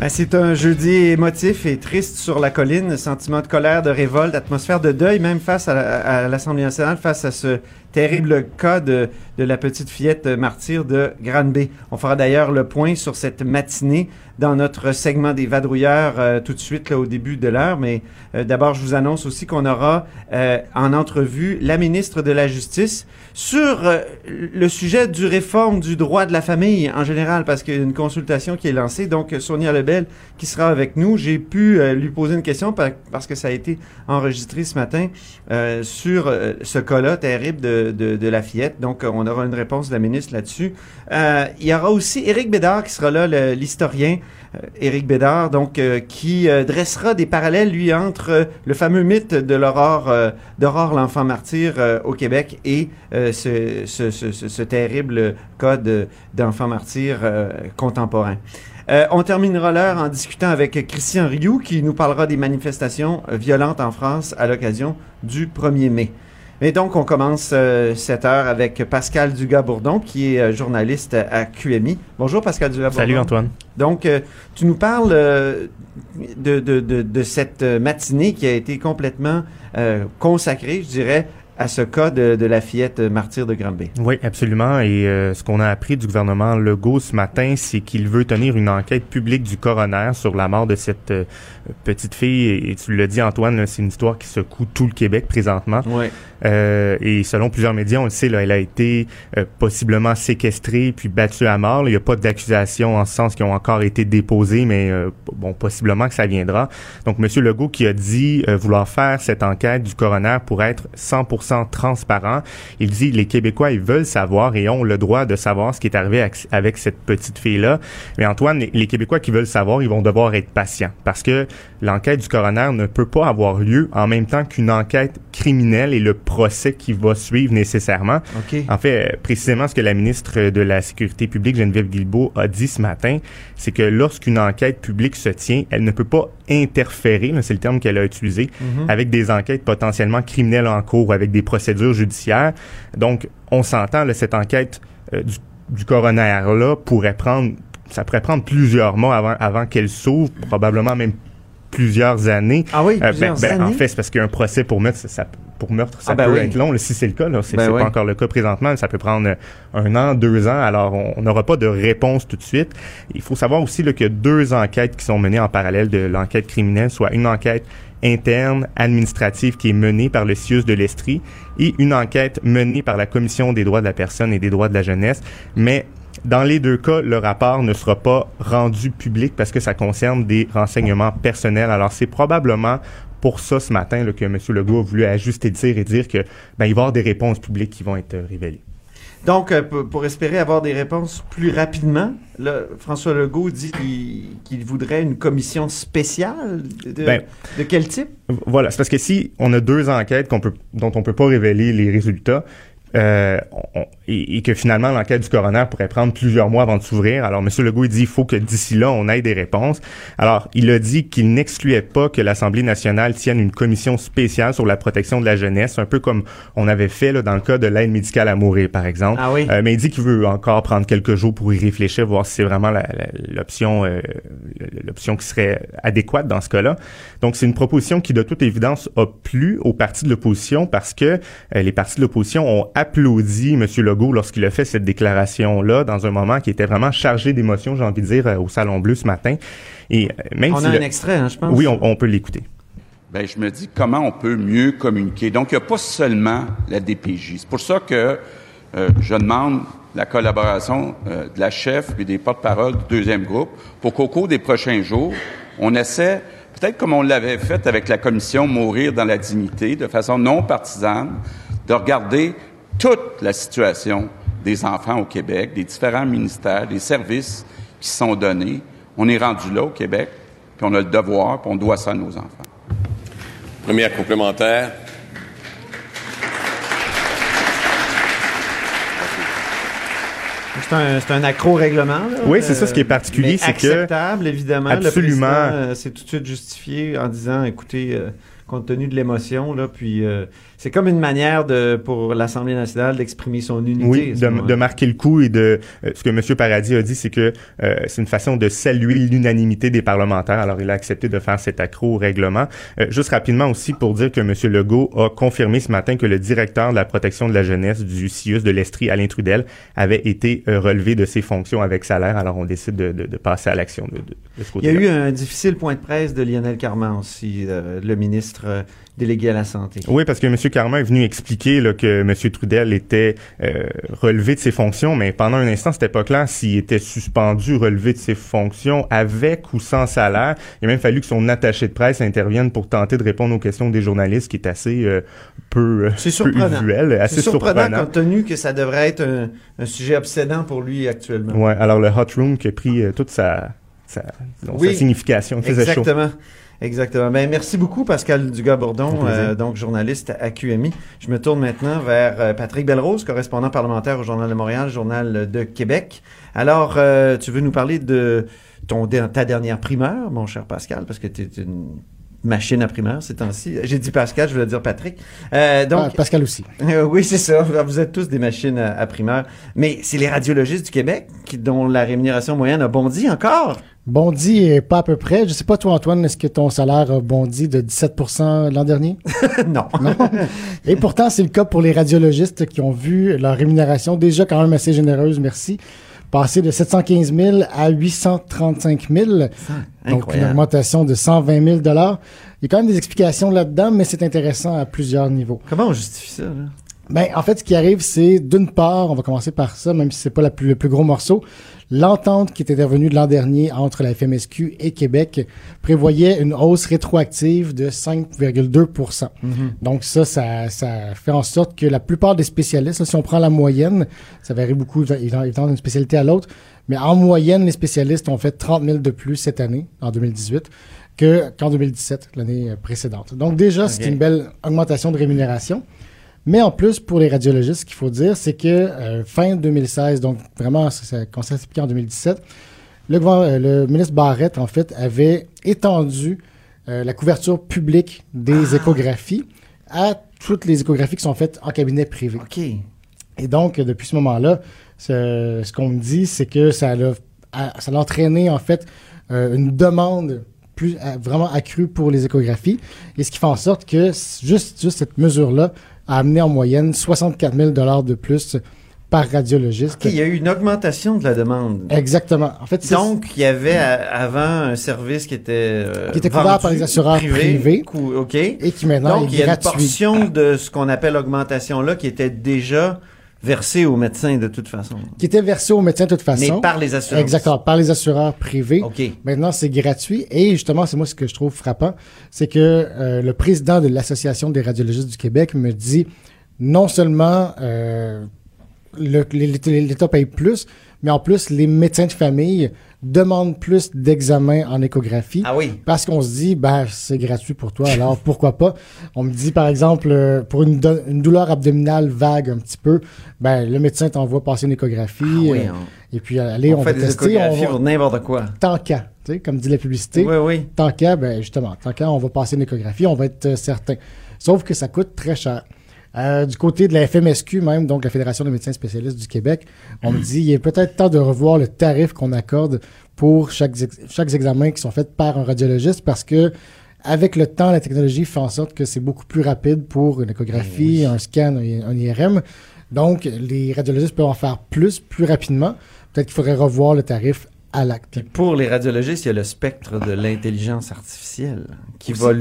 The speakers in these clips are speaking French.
Ben, c'est un jeudi émotif et triste sur la colline, sentiment de colère, de révolte, atmosphère de deuil, même face à, à l'Assemblée nationale, face à ce terrible cas de, de la petite fillette martyre de Granby. On fera d'ailleurs le point sur cette matinée dans notre segment des vadrouilleurs euh, tout de suite là, au début de l'heure. Mais euh, d'abord, je vous annonce aussi qu'on aura euh, en entrevue la ministre de la Justice sur euh, le sujet du réforme du droit de la famille en général, parce qu'il y a une consultation qui est lancée. Donc, Sonia Lebel qui sera avec nous. J'ai pu euh, lui poser une question par- parce que ça a été enregistré ce matin euh, sur ce cas-là terrible de, de, la fillette. Donc, on aura une réponse de la ministre là-dessus. Euh, il y aura aussi Éric Bédard qui sera là, l'historien. Euh, Éric Bédard, donc, euh, qui dressera des parallèles, lui, entre le fameux mythe de l'aurore, d'Aurore l'enfant martyr au Québec et ce, terrible cas de- d'enfant martyr contemporain. On terminera l'heure en discutant avec Christian Rioux qui nous parlera des manifestations violentes en France à l'occasion du 1er mai. Et donc, on commence euh, cette heure avec Pascal Dugas-Bourdon, qui est euh, journaliste à QMI. Bonjour, Pascal Dugas-Bourdon. Salut Antoine. Donc, euh, tu nous parles de, de, de, de cette matinée qui a été complètement consacrée, je dirais, à ce cas de, de la fillette martyre de Granby. Oui, absolument. Et euh, ce qu'on a appris du gouvernement Legault ce matin, c'est qu'il veut tenir une enquête publique du coroner sur la mort de cette euh, petite fille. Et, et tu l'as dit, Antoine, c'est une histoire qui secoue tout le Québec présentement. Oui. Euh, et selon plusieurs médias, on le sait, là, elle a été possiblement séquestrée puis battue à mort. là. Il n'y a pas d'accusations en ce sens qui ont encore été déposées, mais bon, possiblement que ça viendra. Donc, M. Legault qui a dit vouloir faire cette enquête du coroner pour être 100% transparent. Il dit les Québécois, ils veulent savoir et ont le droit de savoir ce qui est arrivé avec, cette petite fille-là. Mais Antoine, les, Québécois qui veulent savoir, ils vont devoir être patients parce que l'enquête du coroner ne peut pas avoir lieu en même temps qu'une enquête criminelle et le procès qui va suivre nécessairement. OK. En fait, précisément ce que la ministre de la Sécurité publique, Geneviève Guilbeault, a dit ce matin, c'est que lorsqu'une enquête publique se tient, elle ne peut pas interférer, là, c'est le terme qu'elle a utilisé, Mhm. avec des enquêtes potentiellement criminelles en cours ou avec des procédures judiciaires. Donc, on s'entend, cette enquête euh, du, du coroner-là pourrait prendre, ça pourrait prendre plusieurs mois avant, avant qu'elle s'ouvre, probablement même plusieurs années. Ah oui, Euh, ben- plusieurs ben, en fait, c'est parce qu'un procès pour meurtre, ça, ça- pour meurtre, ça Ah, ben peut oui. être long. si c'est le cas, là, c'est Ben c'est oui. pas encore le cas présentement. Ça peut prendre euh, un an, deux ans. Alors, on on n'aura pas de réponse tout de suite. Il faut savoir aussi là, qu'il y a deux enquêtes qui sont menées en parallèle de l'enquête criminelle, soit une enquête interne administrative qui est menée par le CIUS de l'Estrie et une enquête menée par la Commission des droits de la personne et des droits de la jeunesse. Mais dans les deux cas, le rapport ne sera pas rendu public parce que ça concerne des renseignements personnels. Alors, c'est probablement pour ça ce matin là, que M. Legault a voulu ajuster le tir et dire que ben, il va y avoir des réponses publiques qui vont être euh, révélées. Donc, euh, pour, espérer avoir des réponses plus rapidement, là, François Legault dit qu'il voudrait une commission spéciale de, Ben, de quel type? Voilà, c'est parce que si on a deux enquêtes peut, dont on peut pas révéler les résultats, euh, on- et, et que finalement l'enquête du coroner pourrait prendre plusieurs mois avant de s'ouvrir. Alors, M. Legault il dit il faut que d'ici là on ait des réponses. Alors, il a dit qu'il n'excluait pas que l'Assemblée nationale tienne une commission spéciale sur la protection de la jeunesse, un peu comme on avait fait là, dans le cas de l'aide médicale à mourir, par exemple. Ah oui. Euh, mais il dit qu'il veut encore prendre quelques jours pour y réfléchir, voir si c'est vraiment l'option euh, l'option qui serait adéquate dans ce cas-là. Donc, c'est une proposition qui, de toute évidence, a plu aux partis de l'opposition parce que les partis de l'opposition ont applaudi M. Legault lorsqu'il a fait cette déclaration-là dans un moment qui était vraiment chargé d'émotions, j'ai envie de dire, euh, au Salon Bleu ce matin. Et euh, même On si a le- un extrait, hein, je pense. Oui, on, on peut l'écouter. Ben, je me dis comment on peut mieux communiquer. Donc, il n'y a pas seulement la DPJ. C'est pour ça que euh, je demande la collaboration euh, de la chef et des porte-parole du deuxième groupe pour qu'au cours des prochains jours, on essaie, peut-être comme on l'avait fait avec la commission Mourir dans la dignité, de façon non partisane, de regarder toute la situation des enfants au Québec, des différents ministères, des services qui sont donnés. On est rendu là au Québec, puis on a le devoir, puis on doit ça à nos enfants. Première complémentaire. C'est un, c'est un accro-règlement. là. Oui, c'est ça, ce qui est Euh, particulier, c'est que- acceptable, évidemment. Absolument. Euh, s'est tout de suite justifié en disant, écoutez, euh, compte tenu de l'émotion, là, puis euh, c'est comme une manière de pour l'Assemblée nationale d'exprimer son unité. Oui, de, marquer le coup et de euh, ce que M. Paradis a dit, c'est que euh, c'est une façon de saluer l'unanimité des parlementaires. Alors, il a accepté de faire cet accro au règlement. Euh, juste rapidement aussi pour dire que M. Legault a confirmé ce matin que le directeur de la protection de la jeunesse du CIUS de l'Estrie, Alain Trudel, avait été euh, relevé de ses fonctions avec salaire. Alors, on décide de, de- de passer à l'action de, de, Il y a eu un difficile point de presse de Lionel Carman aussi, le ministre délégué à la santé. Oui, parce que M. Carman est venu expliquer là, que M. Trudel était euh, relevé de ses fonctions, mais pendant un instant, c'était pas clair s'il était suspendu, relevé de ses fonctions avec ou sans salaire. Il a même fallu que son attaché de presse intervienne pour tenter de répondre aux questions des journalistes, qui est assez euh, peu, euh, C'est peu surprenant. usuel, assez C'est surprenant, surprenant. compte tenu que ça devrait être un, un sujet obsédant pour lui actuellement. Ouais, alors le hot room qui a pris euh, toute sa, sa, disons, Oui, sa signification, il faisait chaud. Exactement. Ben, merci beaucoup, Pascal Dugas-Bourdon, euh, donc journaliste à QMI. Je me tourne maintenant vers euh, Patrick Belrose, correspondant parlementaire au Journal de Montréal, Journal de Québec. Alors, euh, tu veux nous parler de ton, de ta dernière primeur, mon cher Pascal, parce que tu es une machine à primeur ces temps-ci. J'ai dit Pascal, je voulais dire Patrick. Euh, donc, Ah, Pascal aussi. euh, oui, c'est ça. Vous êtes tous des machines à, à primeur. Mais c'est les radiologistes du Québec qui, dont la rémunération moyenne a bondi encore. Bondi est pas à peu près. Je sais pas, toi, Antoine, est-ce que ton salaire a bondi de 17% l'an dernier? non. Non? Et pourtant, c'est le cas pour les radiologistes qui ont vu leur rémunération déjà quand même assez généreuse, merci, passer de 715 000 à 835 000. Donc, une augmentation de 120 000 Il y a quand même des explications là-dedans, mais c'est intéressant à plusieurs niveaux. Comment on justifie ça? Là? Ben, en fait, ce qui arrive, c'est d'une part, on va commencer par ça, même si c'est pas la plus- le plus gros morceau, l'entente qui était intervenue l'an dernier entre la FMSQ et Québec prévoyait une hausse rétroactive de 5,2% Donc ça, ça, ça fait en sorte que la plupart des spécialistes, là, si on prend la moyenne, ça varie beaucoup évidemment d'une spécialité à l'autre, mais en moyenne, les spécialistes ont fait 30 000 de plus cette année, en 2018, que, qu'en 2017, l'année précédente. Donc déjà, c'est une belle augmentation de rémunération. Mais en plus, pour les radiologistes, ce qu'il faut dire, c'est que euh, fin 2016, donc vraiment, ça, commençait à s'appliquer en 2017, le, gouver- euh, le ministre Barrette, en fait, avait étendu euh, la couverture publique des échographies à toutes les échographies qui sont faites en cabinet privé. OK. Et donc, depuis ce moment-là, ce, ce qu'on me dit, c'est que ça l'a a- ça entraîné, en fait, euh, une demande plus euh, vraiment accrue pour les échographies. Et ce qui fait en sorte que juste, juste cette mesure-là a amené en moyenne 64 000 de plus par radiologiste. Il y a eu une augmentation de la demande. Exactement. En fait, Donc, il y avait à- avant un service qui était, euh, Qui était couvert par les assureurs privés. cou- OK. et qui maintenant Donc, il est y a une portion de ce qu'on appelle augmentation-là qui était déjà versée aux médecins de toute façon. Qui était versé aux médecins de toute façon. Mais par les assurances. Exactement, par les assureurs privés. OK. Maintenant, c'est gratuit. Et justement, c'est moi ce que je trouve frappant, c'est que euh, le président de l'Association des radiologistes du Québec me dit non seulement euh, l'État paye plus, mais en plus, les médecins de famille demandent plus d'examens en échographie. Ah oui. Parce qu'on se dit, ben, c'est gratuit pour toi, alors pourquoi pas? On me dit, par exemple, euh, pour une, do- une douleur abdominale vague un petit peu, ben, le médecin t'envoie passer une échographie. Ah oui, euh, on- et puis, allez, on, on, fait va des tester. On échographies va, pour n'importe quoi. tant qu'à, tu sais, comme dit la publicité. Oui, oui. Tant qu'à, ben, justement, tant qu'à, on va passer une échographie, on va être euh, certain. Sauf que ça coûte très cher. Euh, du côté de la FMSQ même, donc la Fédération des médecins spécialistes du Québec, on me dit il est peut-être temps de revoir le tarif qu'on accorde pour chaque, chaque examen qui sont faits par un radiologiste parce que avec le temps, la technologie fait en sorte que c'est beaucoup plus rapide pour une échographie, un scan, un, IRM. Donc, les radiologistes peuvent en faire plus, plus rapidement. Peut-être qu'il faudrait revoir le tarif à l'acte. Pour les radiologistes, il y a le spectre de l'intelligence artificielle qui Aussi. va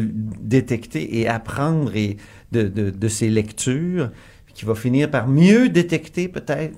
détecter et apprendre et de, de, de ses lectures, qui va finir par mieux détecter peut-être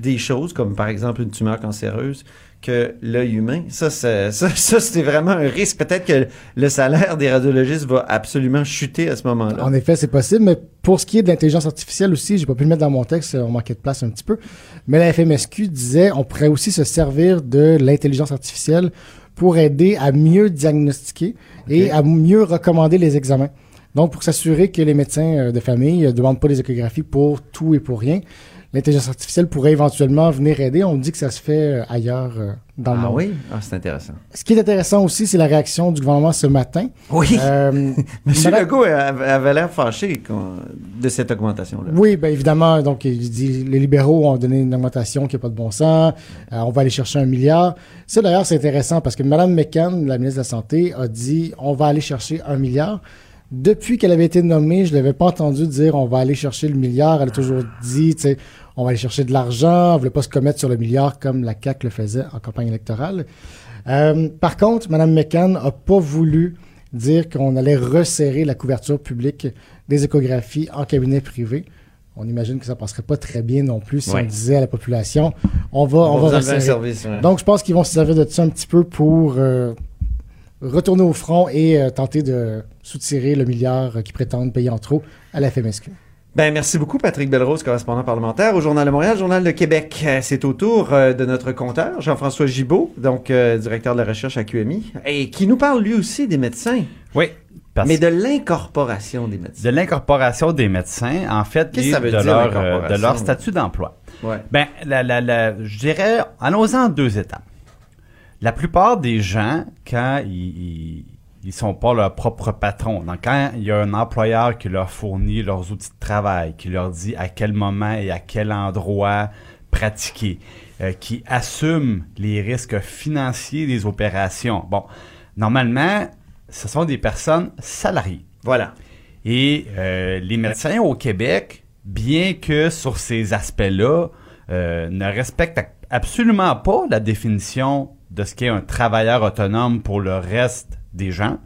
des choses, comme par exemple une tumeur cancéreuse, que l'œil humain. Ça, ça, ça, ça, c'est vraiment un risque. Peut-être que le salaire des radiologistes va absolument chuter à ce moment-là. En effet, c'est possible, mais pour ce qui est de l'intelligence artificielle aussi, j'ai pas pu le mettre dans mon texte, on manquait de place un petit peu, mais la FMSQ disait on pourrait aussi se servir de l'intelligence artificielle pour aider à mieux diagnostiquer et à mieux recommander les examens. Donc, pour s'assurer que les médecins euh, de famille ne demandent pas des échographies pour tout et pour rien, l'intelligence artificielle pourrait éventuellement venir aider. On dit que ça se fait euh, ailleurs euh, dans le Ah monde. oui? Ah, c'est intéressant. Ce qui est intéressant aussi, c'est la réaction du gouvernement ce matin. Oui. Euh, Monsieur Madame- Legault avait l'air fâché de cette augmentation-là. Oui, bien évidemment. Donc, il dit les libéraux ont donné une augmentation qui n'a pas de bon sens. Euh, on va aller chercher un milliard. Ça, d'ailleurs, c'est intéressant parce que Mme McCann, la ministre de la Santé, a dit on va aller chercher un milliard. Depuis qu'elle avait été nommée, je ne l'avais pas entendu dire on va aller chercher le milliard. Elle a toujours dit, tu sais, on va aller chercher de l'argent. Elle ne voulait pas se commettre sur le milliard comme la CAQ le faisait en campagne électorale. Euh, par contre, Mme McCann n'a pas voulu dire qu'on allait resserrer la couverture publique des échographies en cabinet privé. On imagine que ça passerait pas très bien non plus si Ouais. on disait à la population on va, on, On va resserrer. service. ouais. Donc, je pense qu'ils vont se servir de ça un petit peu pour euh, retourner au front et euh, tenter de soutirer le milliard euh, qu'ils prétendent payer en trop à la FMSQ. Ben, merci beaucoup, Patrick Belrose, correspondant parlementaire au Journal de Montréal, Journal de Québec. Euh, C'est au tour euh, de notre compteur, Jean-François Gibault, donc euh, directeur de la recherche à QMI, et qui nous parle lui aussi des médecins, Oui. Parce mais de l'incorporation des médecins. de l'incorporation des médecins, en fait, Qu'est-ce ça veut de, dire, leur, de leur statut d'emploi. Ouais. Ben, la, la, la, je dirais, allons-en en deux étapes. La plupart des gens, quand ils, ils, ils sont pas leur propre patron, donc quand il y a un employeur qui leur fournit leurs outils de travail, qui leur dit à quel moment et à quel endroit pratiquer, euh, qui assume les risques financiers des opérations. Bon, normalement, ce sont des personnes salariées. Voilà. Et euh, les médecins au Québec, bien que sur ces aspects-là, euh, ne respectent absolument pas la définition de ce qu'est un travailleur autonome pour le reste des gens,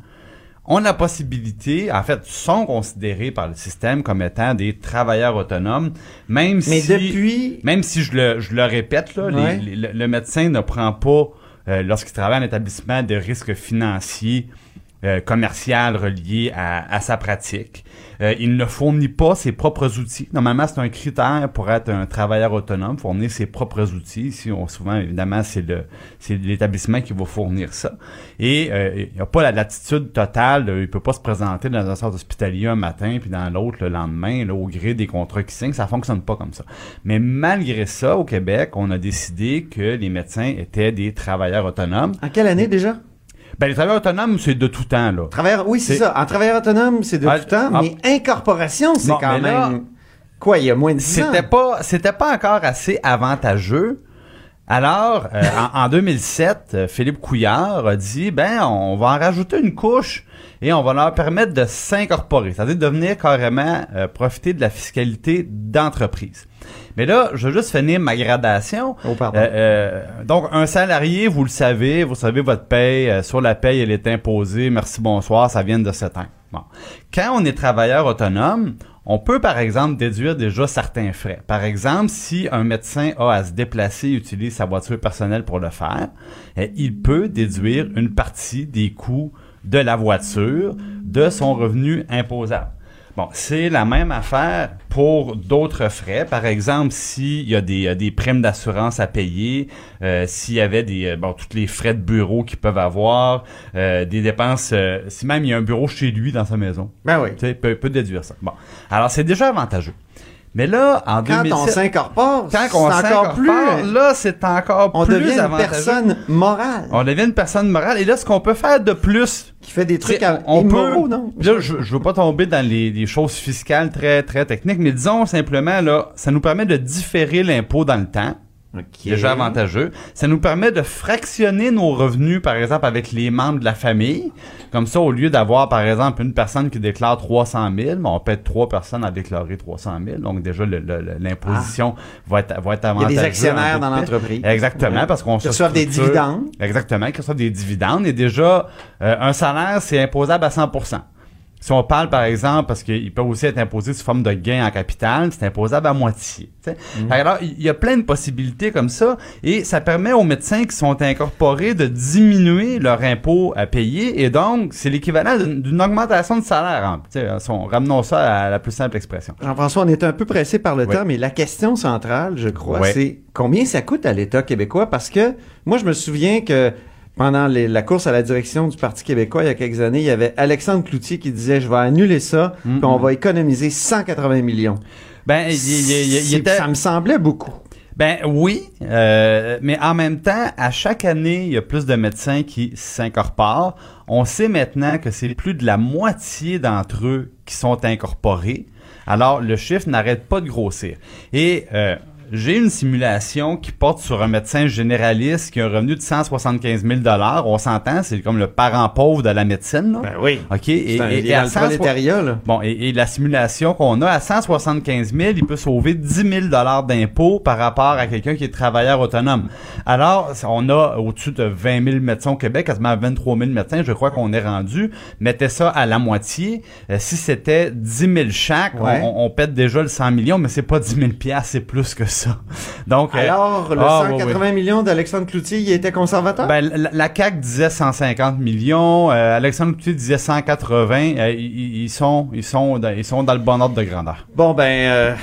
ont la possibilité, en fait, sont considérés par le système comme étant des travailleurs autonomes, même Mais si... depuis... Même si je le, je le répète, là, les- Ouais. les- le, le médecin ne prend pas, euh, lorsqu'il travaille en établissement, de risques financiers, euh, commercial reliés à, à sa pratique. Euh, il ne fournit pas ses propres outils. Normalement, c'est un critère pour être un travailleur autonome, fournir ses propres outils. Ici, on, souvent, évidemment, c'est le c'est l'établissement qui va fournir ça. Et euh, il n'y a pas la latitude totale. il peut pas se présenter dans un centre hospitalier un matin, puis dans l'autre le lendemain, là, au gré des contrats qui signent. Ça fonctionne pas comme ça. Mais malgré ça, au Québec, on a décidé que les médecins étaient des travailleurs autonomes. En quelle année déjà? Ben, les travailleurs autonomes, c'est de tout temps, là. Travailleur... Oui, c'est ça. En travailleur autonome, c'est de Ah, tout temps, ah. mais incorporation, c'est quand là, même... Quoi, il y a moins de 10 ans? C'était pas, c'était pas encore assez avantageux. Alors, euh, en, en 2007, euh, Philippe Couillard a dit, ben, on va en rajouter une couche et on va leur permettre de s'incorporer, c'est-à-dire de venir carrément euh, profiter de la fiscalité d'entreprise. Mais là, je veux juste finir ma gradation. Oh, pardon. Euh, euh, donc, un salarié, vous le savez, vous savez votre paye, euh, sur la paye, elle est imposée, merci, bonsoir, ça vient de cet an. Bon. Quand on est travailleur autonome, on peut, par exemple, déduire déjà certains frais. Par exemple, si un médecin a à se déplacer et utilise sa voiture personnelle pour le faire, eh, il peut déduire une partie des coûts de la voiture de son revenu imposable. Bon, c'est la même affaire pour d'autres frais. Par exemple, s'il y a des, euh, des primes d'assurance à payer, euh, s'il y avait des, euh, bon, tous les frais de bureau qu'ils peuvent avoir, euh, des dépenses, euh, si même il y a un bureau chez lui dans sa maison, Ben oui. tu sais, il peut, peut déduire ça. Bon, alors c'est déjà avantageux. Mais là, en Quand 2007, on s'incorpore, quand on encore s'incorpore, plus... là, c'est encore On plus devient une avantageux. personne morale On devient une personne morale. Et là, ce qu'on peut faire de plus, qui fait des trucs à... on immoraux, peut, non? Là, je, je veux pas tomber dans les, les choses fiscales très très techniques, mais disons simplement là, ça nous permet de différer l'impôt dans le temps, Déjà avantageux. Ça nous permet de fractionner nos revenus, par exemple, avec les membres de la famille. Comme ça, au lieu d'avoir, par exemple, une personne qui déclare 300 000, ben, on peut être trois personnes à déclarer 300 000. Donc déjà, l'imposition va être va être Il y a avantageuse. des un actionnaire peu dans l'entreprise. Exactement, Ouais. parce qu'on Qui se reçoivent des dividendes. Exactement, qui reçoivent des dividendes. Et déjà, euh, un salaire, c'est imposable à 100 Si on parle, par exemple, parce qu'il peut aussi être imposé sous forme de gain en capital, c'est imposable à moitié. Mm. Alors, il y a plein de possibilités comme ça, et ça permet aux médecins qui sont incorporés de diminuer leur impôt à payer, et donc, c'est l'équivalent d'une d'une augmentation de salaire. hein. On- ramenons ça à la plus simple expression. Jean-François, on est un peu pressé par le Oui. temps, mais la question centrale, je crois, Oui. c'est combien ça coûte à l'État québécois? Parce que moi, je me souviens que pendant les- la course à la direction du Parti québécois il y a quelques années, il y avait Alexandre Cloutier qui disait je vais annuler ça, Mm, puis on mm. va économiser 180 millions. Ben, il, il- il- il C'est- était... Ça me semblait beaucoup. Ben oui, euh, mais en même temps, à chaque année, il y a plus de médecins qui s'incorporent. On sait maintenant que c'est plus de la moitié d'entre eux qui sont incorporés. Alors, le chiffre n'arrête pas de grossir. Et euh, j'ai une simulation qui porte sur un médecin généraliste qui a un revenu de 175 000 On s'entend, c'est comme le parent pauvre de la médecine. là. Ben oui. OK? Et, C'est un- et- il et est à dans le 160 prolétariat, là. Bon, et, la simulation qu'on a à 175 000, il peut sauver 10 000 dollars d'impôts par rapport à quelqu'un qui est travailleur autonome. Alors, on a au-dessus de 20 000 médecins au Québec, quasiment 23 000 médecins, je crois qu'on est rendu. Mettez ça à la moitié. Euh, si c'était 10 000 chaque, on- Ouais. on, on pète déjà le 100 millions, mais c'est pas 10 000 piastres, c'est plus que ça. Donc, euh, Alors, le ah, oui, 180 millions d'Alexandre Cloutier, il était conservateur? ben, la, la CAQ disait 150 millions, euh, Alexandre Cloutier disait 180. euh, ils, ils sont, ils sont, dans, ils sont dans le bon ordre de grandeur. Bon, ben, euh,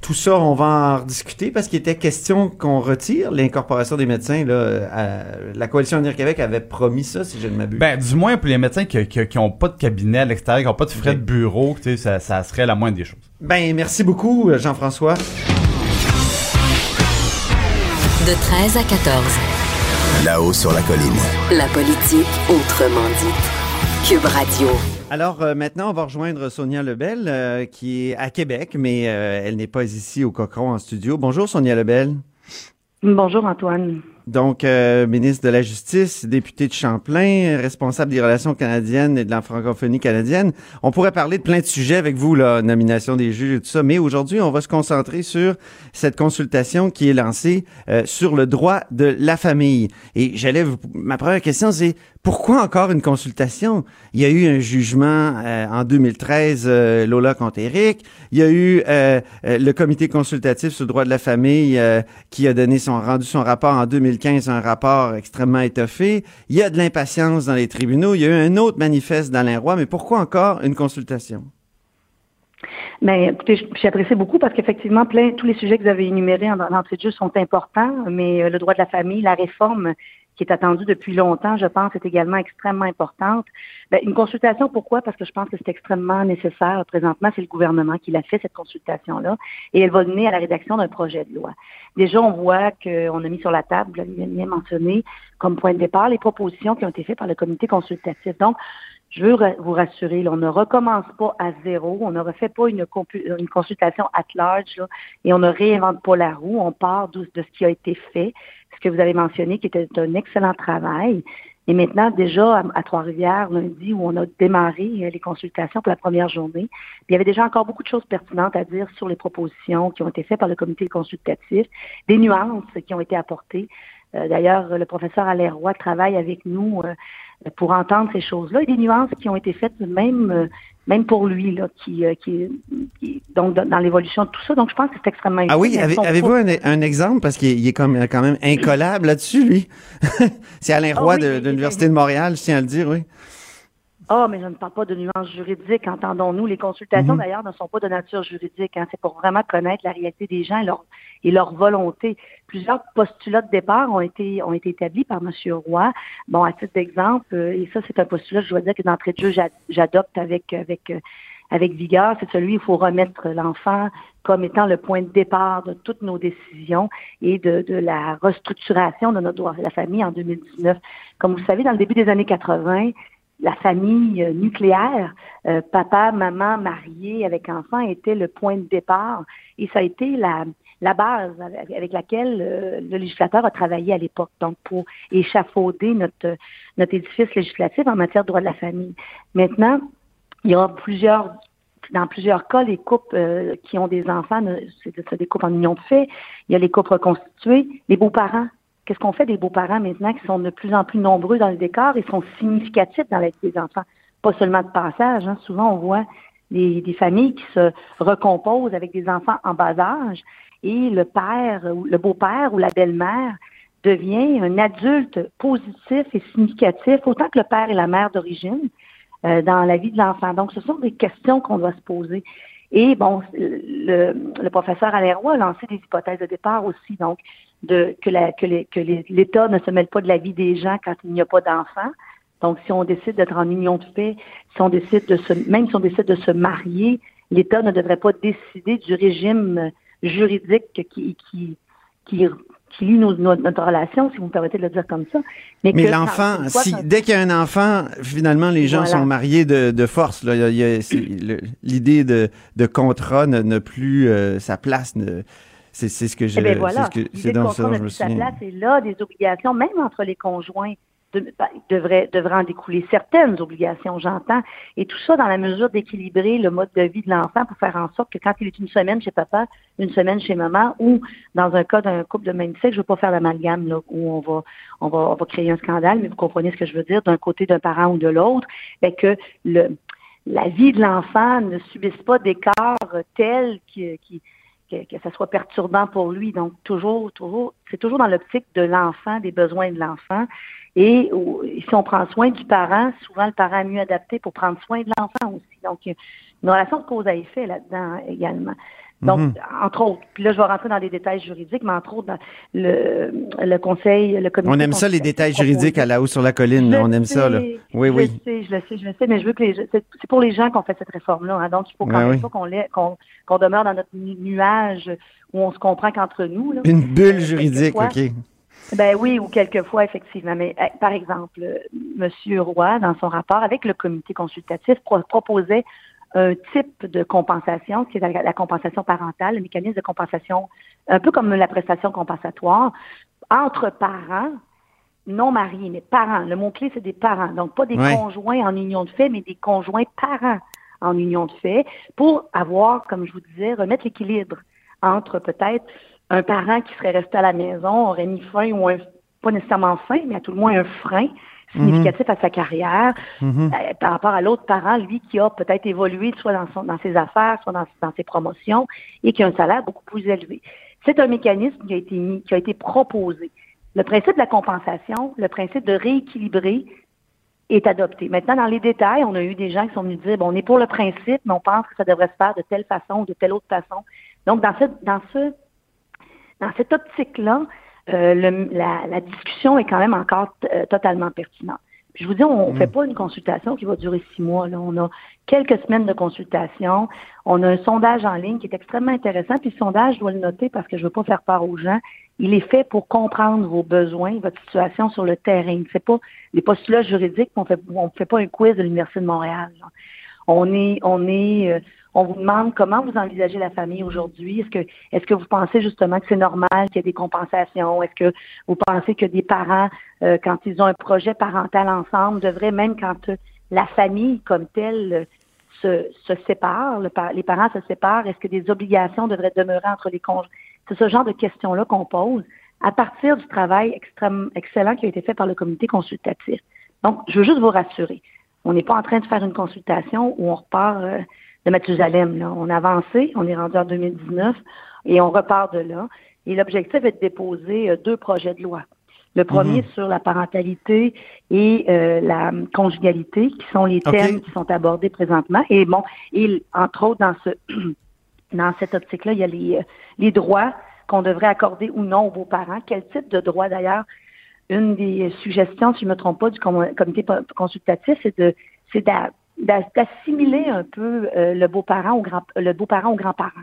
tout ça, on va en rediscuter parce qu'il était question qu'on retire l'incorporation des médecins. Là, à- la Coalition Avenir Québec avait promis ça, si je ne m'abuse. Ben, du moins pour les médecins qui, qui, qui ont pas de cabinet à l'extérieur, qui ont pas de frais de bureau, ça, ça serait la moindre des choses. Ben, merci beaucoup, Jean-François. De 13 à 14. Là-haut sur la colline. La politique autrement dite. Cube Radio. Alors, euh, maintenant, on va rejoindre Sonia Lebel, euh, qui est à Québec, mais euh, elle n'est pas ici au Cochon en studio. Bonjour, Sonia Lebel. Bonjour Antoine. Donc, euh, ministre de la Justice, député de Champlain, responsable des relations canadiennes et de la francophonie canadienne. On pourrait parler de plein de sujets avec vous, la nomination des juges et tout ça, mais aujourd'hui, on va se concentrer sur cette consultation qui est lancée euh, sur le droit de la famille. Et j'allais, vous- ma première question, c'est pourquoi encore une consultation? Il y a eu un jugement euh, en 2013, euh, Lola contre Eric. Il y a eu euh, euh, le comité consultatif sur le droit de la famille euh, qui a donné son rendu son rapport en 2015, un rapport extrêmement étoffé. Il y a de l'impatience dans les tribunaux. Il y a eu un autre manifeste d'Alain Roy, mais pourquoi encore une consultation? Mais Ben, écoutez, j'apprécie beaucoup parce qu'effectivement, plein tous les sujets que vous avez énumérés en l'entrée de jeu sont importants, mais le droit de la famille, la réforme qui est attendue depuis longtemps, je pense, est également extrêmement importante. Ben, une consultation, pourquoi? Parce que je pense que c'est extrêmement nécessaire. Présentement, c'est le gouvernement qui l'a fait, cette consultation-là, et elle va mener à la rédaction d'un projet de loi. Déjà, on voit qu'on a mis sur la table, vous l'avez bien mentionné, comme point de départ, les propositions qui ont été faites par le comité consultatif. Donc, je veux vous rassurer, là, on ne recommence pas à zéro, on ne refait pas une, consultation at large là, et on ne réinvente pas la roue, on part de ce qui a été fait, ce que vous avez mentionné qui était un excellent travail. Et maintenant, déjà, à, Trois-Rivières, lundi, où on a démarré euh, les consultations pour la première journée, il y avait déjà encore beaucoup de choses pertinentes à dire sur les propositions qui ont été faites par le comité consultatif, des nuances qui ont été apportées. Euh, D'ailleurs, le professeur Alain Roy travaille avec nous euh, pour entendre ces choses-là et des nuances qui ont été faites même même pour lui là qui, euh, qui, qui- donc dans, l'évolution de tout ça donc je pense que c'est extrêmement Ah oui, avez- avez-vous un, un exemple? Parce qu'il il est comme, quand même incollable là-dessus, lui. c'est Alain Ah Roy oui, de, oui, de l'Université de Montréal, je tiens à le dire, oui. Ah, mais je ne parle pas de nuances juridiques, entendons-nous. Les consultations, Mhm. d'ailleurs, ne sont pas de nature juridique. Hein. C'est pour vraiment connaître la réalité des gens et leur, et leur volonté. Plusieurs postulats de départ ont été, ont été établis par M. Roy. Bon, à titre d'exemple, euh, et ça, c'est un postulat, je dois dire que d'entrée de jeu, j'a- j'adopte avec, avec, euh, avec vigueur, c'est celui où il faut remettre l'enfant comme étant le point de départ de toutes nos décisions et de, de la restructuration de notre droit de la famille en 2019. Comme vous le savez, dans le début des années 80, la famille euh, nucléaire, euh, papa, maman, marié avec enfant, était le point de départ et ça a été la, la base avec, laquelle euh, le législateur a travaillé à l'époque, donc pour échafauder notre, notre édifice législatif en matière de droit de la famille. Maintenant, il y a plusieurs dans plusieurs cas, les couples euh, qui ont des enfants, c'est des couples en union de fait. Il y a les couples reconstitués, les beaux-parents. Qu'est-ce qu'on fait des beaux-parents maintenant qui sont de plus en plus nombreux dans le décor et sont significatifs dans la vie des enfants? Pas seulement de passage. Hein. Souvent, on voit des, familles qui se recomposent avec des enfants en bas âge et le père, le beau-père ou la belle-mère devient un adulte positif et significatif, autant que le père et la mère d'origine euh, dans la vie de l'enfant. Donc, ce sont des questions qu'on doit se poser. Et bon, le, professeur Alain a lancé des hypothèses de départ aussi. Donc, de que la que les que l'État ne se mêle pas de la vie des gens quand il n'y a pas d'enfants. Donc, si on décide d'être en union de fait, si on décide de se, même si on décide de se marier, l'État ne devrait pas décider du régime juridique qui, qui, qui, qui lie nos, notre relation, si vous me permettez de le dire comme ça. Mais, l'enfant, si, dès qu'il y a un enfant, finalement, les gens sont mariés de, de force. L'idée de, de contrat n'a plus euh, sa place. C'est ce que je. Eh voilà. C'est dans ça je me souviens. Place est là, des obligations, même entre les conjoints de, ben, devrait, devrait en découler certaines obligations, j'entends. Et tout ça dans la mesure d'équilibrer le mode de vie de l'enfant pour faire en sorte que quand il est une semaine chez papa, une semaine chez maman, ou dans un cas d'un couple de même sexe, je ne veux pas faire l'amalgame là où on va, on va, on va créer un scandale, mais vous comprenez ce que je veux dire, d'un côté d'un parent ou de l'autre, ben que le, la vie de l'enfant ne subisse pas d'écart tel qui, qui que, que ça soit perturbant pour lui. Donc, toujours, toujours, c'est toujours dans l'optique de l'enfant, des besoins de l'enfant. Et si on prend soin du parent, souvent le parent est mieux adapté pour prendre soin de l'enfant aussi. Donc, une relation de cause à effet là-dedans également. Donc, mhm. entre autres, puis là, je vais rentrer dans des détails juridiques, mais entre autres, dans le, le conseil, le comité. On aime ça, les détails juridiques à la haut sur la colline. on aime ça, là. Oui, je oui. Je sais, je le sais, je le sais, mais je veux que les c'est pour les gens qu'on fait cette réforme-là. Hein, donc, il faut quand même pas qu'on qu'on demeure dans notre nuage où on se comprend qu'entre nous. Là, Une bulle juridique, OK. Ben oui, ou quelquefois, effectivement. Mais eh, par exemple, M. Roy, dans son rapport avec le comité consultatif, proposait un type de compensation, qui est la, compensation parentale, le mécanisme de compensation, un peu comme la prestation compensatoire, entre parents non mariés, mais parents. Le mot-clé, c'est des parents. Donc, pas des conjoints en union de fait, mais des conjoints parents en union de fait, pour avoir, comme je vous disais, remettre l'équilibre entre peut-être un parent qui serait resté à la maison aurait mis fin ou un, pas nécessairement fin, mais à tout le moins un frein significatif à sa carrière mhm. euh, par rapport à l'autre parent, lui, qui a peut-être évolué soit dans, son, dans ses affaires, soit dans, dans, ses promotions et qui a un salaire beaucoup plus élevé. C'est un mécanisme qui a été mis, qui a été proposé. Le principe de la compensation, le principe de rééquilibrer est adopté. Maintenant, dans les détails, on a eu des gens qui sont venus dire, bon, on est pour le principe, mais on pense que ça devrait se faire de telle façon ou de telle autre façon. Donc, dans ce, dans ce, dans cette optique-là, euh, le, la, la, discussion est quand même encore euh, totalement pertinente. Puis je vous dis, on ne mm. fait pas une consultation qui va durer six mois. Là. On a quelques semaines de consultation. On a un sondage en ligne qui est extrêmement intéressant. Puis le sondage, je dois le noter parce que je ne veux pas faire peur aux gens. Il est fait pour comprendre vos besoins, votre situation sur le terrain. C'est pas les postulats juridiques. On fait, on fait pas un quiz de l'Université de Montréal. On est, on est, euh, on vous demande comment vous envisagez la famille aujourd'hui. Est-ce que, vous pensez justement que c'est normal qu'il y ait des compensations? Est-ce que vous pensez que des parents, euh, quand ils ont un projet parental ensemble, devraient, même quand euh, la famille comme telle se, se sépare, les parents se séparent, est-ce que des obligations devraient demeurer entre les conjoints? C'est ce genre de questions-là qu'on pose à partir du travail extrêmement excellent qui a été fait par le comité consultatif. Donc, je veux juste vous rassurer. On n'est pas en train de faire une consultation où on repart euh, de Mathusalem. Là. On a avancé, on est rendu en 2019 et on repart de là. Et l'objectif est de déposer euh, deux projets de loi. Le premier mhm. sur la parentalité et euh, la conjugalité, qui sont les thèmes qui sont abordés présentement. Et bon, et entre autres dans ce dans cette optique-là, il y a les, les droits qu'on devrait accorder ou non aux beaux-parents. Quel type de droits d'ailleurs une des suggestions, si je ne me trompe pas, du comité consultatif, c'est de c'est d'assimiler un peu euh, le beau-parent au grand le beau-parent au grand-parent.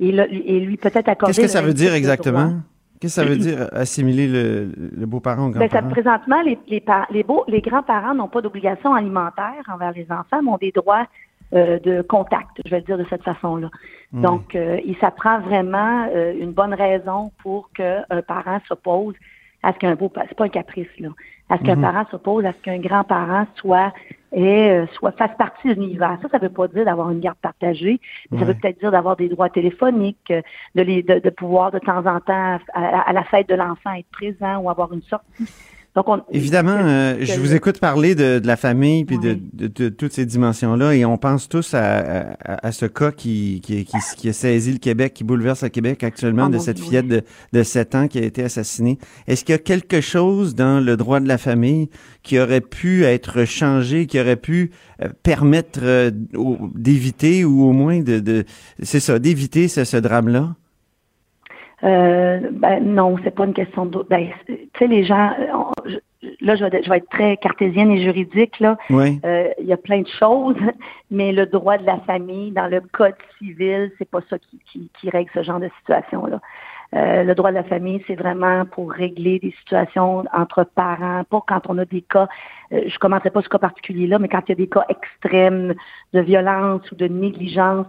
Et, et, lui peut-être accorder. Qu'est-ce que ça veut dire exactement? Qu'est-ce que ça veut dire assimiler le, le beau-parent au ben, grand-parent? présentement, les, les, les, beaux, les grands-parents n'ont pas d'obligation alimentaire envers les enfants, mais ont des droits euh, de contact, je vais le dire de cette façon-là. Donc, euh, il s'apprend vraiment une bonne raison pour qu'un parent s'oppose à ce qu'un beau, c'est pas un caprice là, à ce qu'un mhm. parent s'oppose, à ce qu'un grand-parent soit et euh, soit fasse partie de l'univers. Ça, ça veut pas dire d'avoir une garde partagée, mais ça veut peut-être dire d'avoir des droits téléphoniques, euh, de, les, de, de pouvoir de temps en temps à, à la fête de l'enfant être présent ou avoir une sortie. Évidemment, euh, je vous écoute parler de, de la famille puis de, de, toutes ces dimensions-là et on pense tous à, à, ce cas qui, qui, qui, qui, a saisi le Québec, qui bouleverse le Québec actuellement, de cette fillette de, de 7 ans qui a été assassinée. Est-ce qu'il y a quelque chose dans le droit de la famille qui aurait pu être changé, qui aurait pu euh, permettre euh, d'éviter ou au moins de, de c'est ça, d'éviter ce, ce drame-là? Euh, ben non, c'est pas une question de. Ben, tu sais, les gens. euh, on- je- là, je vais, je vais être très cartésienne et juridique. Là, Oui. Euh, il y a plein de choses, mais le droit de la famille dans le code civil, c'est pas ça qui, qui, qui règle ce genre de situation-là. Euh, le droit de la famille, c'est vraiment pour régler des situations entre parents, pas quand on a des cas, euh, je commenterai pas ce cas particulier-là, mais quand il y a des cas extrêmes de violence ou de négligence,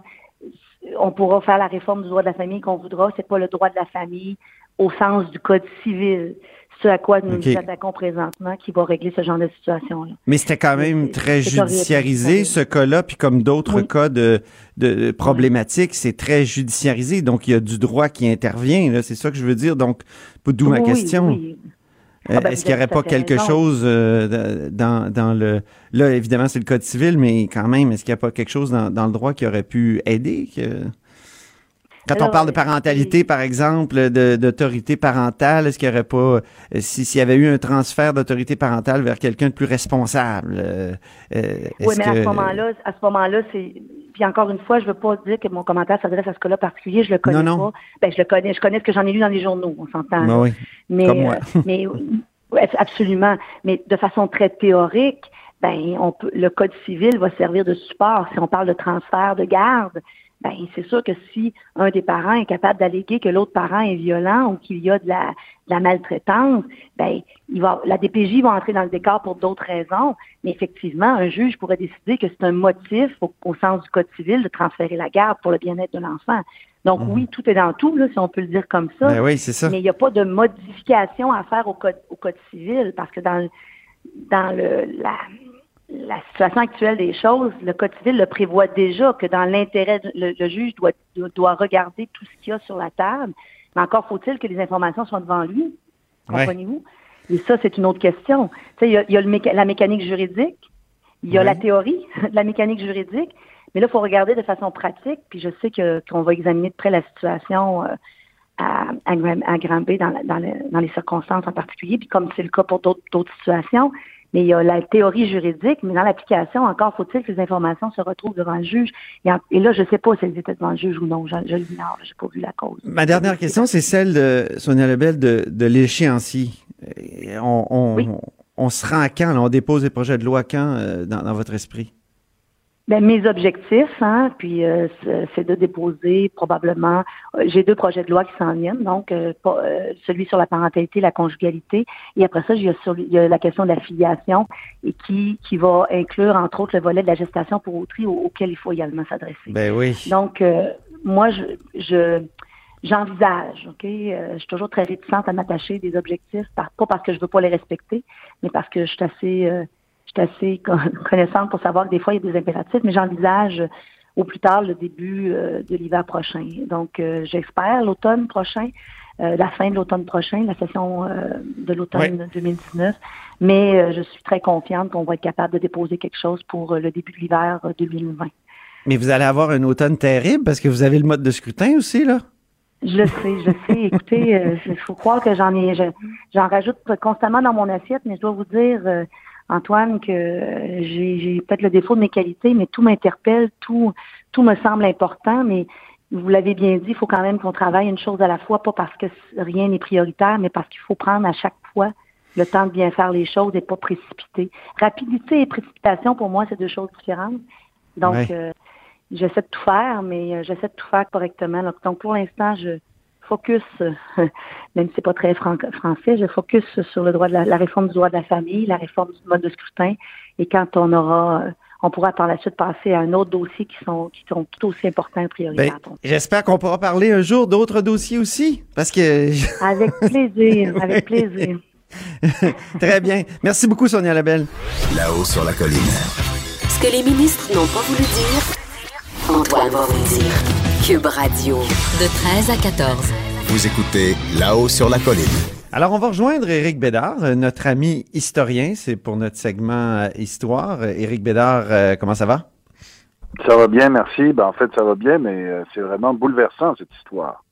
on pourra faire la réforme du droit de la famille qu'on voudra. C'est pas le droit de la famille au sens du code civil, ce à quoi nous nous attaquons présentement, qui va régler ce genre de situation-là. Mais c'était quand même très judiciarisé, ce cas-là, puis comme d'autres Oui. cas de, de problématiques, c'est très judiciarisé, donc il y a du droit qui intervient, là, c'est ça que je veux dire, donc d'où ma Oui, question. Oui. Euh, Ah ben, Est-ce qu'il n'y aurait pas quelque raison. chose euh, dans, dans le... Là, évidemment, c'est le code civil, mais quand même, est-ce qu'il n'y a pas quelque chose dans, dans le droit qui aurait pu aider? que- Quand on parle de parentalité, par exemple, d'autorité parentale, est-ce qu'il n'y aurait pas... euh, si- S'il y avait eu un transfert d'autorité parentale vers quelqu'un de plus responsable, euh, euh, Oui, mais à que- ce moment-là, à ce moment-là, c'est. Puis encore une fois, je veux pas dire que mon commentaire s'adresse à ce cas-là particulier. Je le connais Non, non. pas. Ben, je le connais. Je connais ce que j'en ai lu dans les journaux. On s'entend. Ben oui. Mais, Comme moi. euh, mais absolument. Mais de façon très théorique, ben, on peut, le code civil va servir de support. Si on parle de transfert de garde, ben, c'est sûr que si un des parents est capable d'alléguer que l'autre parent est violent ou qu'il y a de la, de la maltraitance, ben, il va, la DPJ va entrer dans le décor pour d'autres raisons. Mais effectivement, un juge pourrait décider que c'est un motif au, au sens du code civil de transférer la garde pour le bien-être de l'enfant. Donc oui, tout est dans tout, là, si on peut le dire comme ça. Ben oui, c'est ça. Mais il n'y a pas de modification à faire au code, au code civil parce que dans, le- dans le, la, la situation actuelle des choses, le code civil le prévoit déjà que dans l'intérêt, le, le juge doit, doit regarder tout ce qu'il y a sur la table. Mais encore faut-il que les informations soient devant lui. Ouais. Comprenez-vous? Et ça, c'est une autre question. Tu sais, il y a, y a le méca- la mécanique juridique, il y a la théorie de la mécanique juridique, mais là, il faut regarder de façon pratique, puis je sais que qu'on va examiner de près la situation euh, à, à, à Granby dans, la- dans, le- dans les circonstances en particulier, puis comme c'est le cas pour d'autres situations. Mais il y a la théorie juridique, mais dans l'application, encore faut-il que les informations se retrouvent devant le juge. Et, en- et là, je ne sais pas si elles étaient devant le juge ou non. Je, je l'ignore, je n'ai pas vu la cause. Ma dernière question, c'est celle de Sonia Lebel de, de l'échéancier. On, on, Oui. on se rend à quand? là? on dépose des projets de loi quand euh, dans, dans votre esprit? Ben, mes objectifs, hein, puis euh, c'est- de déposer probablement. euh, J'ai deux projets de loi qui s'en viennent, donc euh, pas- euh, celui sur la parentalité, la conjugalité, et après ça, il y a, sur, il y a la question de la filiation et qui qui va inclure entre autres le volet de la gestation pour autrui au- auquel il faut également s'adresser. Ben oui. Donc, euh, moi, je, je j'envisage, ok. euh, je suis toujours très réticente à m'attacher des objectifs, par- pas parce que je veux pas les respecter, mais parce que je suis assez, euh, suis assez con- connaissante pour savoir que des fois il y a des impératifs, mais j'envisage au plus tard le début euh, de l'hiver prochain. Donc, euh, j'espère l'automne prochain. euh, la fin de l'automne prochain, la session de l'automne 2019. Mais je suis très confiante qu'on va être capable de déposer quelque chose pour le début de l'hiver euh, 2020. Mais vous allez avoir un automne terrible parce que vous avez le mode de scrutin aussi, là? Je le sais, je le sais. Écoutez, il faut croire que j'en ai, je- j'en rajoute constamment dans mon assiette, mais je dois vous dire, Antoine, que j'ai peut-être le défaut de mes qualités, mais tout m'interpelle, tout, tout me semble important, mais vous l'avez bien dit, il faut quand même qu'on travaille une chose à la fois, pas parce que rien n'est prioritaire, mais parce qu'il faut prendre à chaque fois le temps de bien faire les choses et pas précipiter. Rapidité et précipitation, pour moi, c'est deux choses différentes. Donc, Ouais. euh, j'essaie de tout faire, mais euh, j'essaie de tout faire correctement. Donc, donc, pour l'instant, je focus, même si c'est pas très fran- français, je focus sur le droit de la, la réforme du droit de la famille, la réforme du mode de scrutin. Et quand on aura, on pourra par la suite passer à un autre dossier qui sont, qui sont tout aussi importants et Ben, prioritaires. Donc, j'espère qu'on pourra parler un jour d'autres dossiers aussi. Parce que. avec plaisir, avec plaisir. Très bien. Merci beaucoup, Sonia Lebel. Là-haut sur la colline. Ce que les ministres n'ont pas voulu dire, Antoine va vous le dire. Cube Radio. De 13 à 14. Vous écoutez Là-haut sur la colline. Alors, on va rejoindre Éric Bédard, euh, notre ami historien. C'est pour notre segment euh, Histoire. Éric Bédard, euh, comment ça va? Ça va bien, merci. Ben, en fait, ça va bien, mais c'est vraiment bouleversant, cette histoire.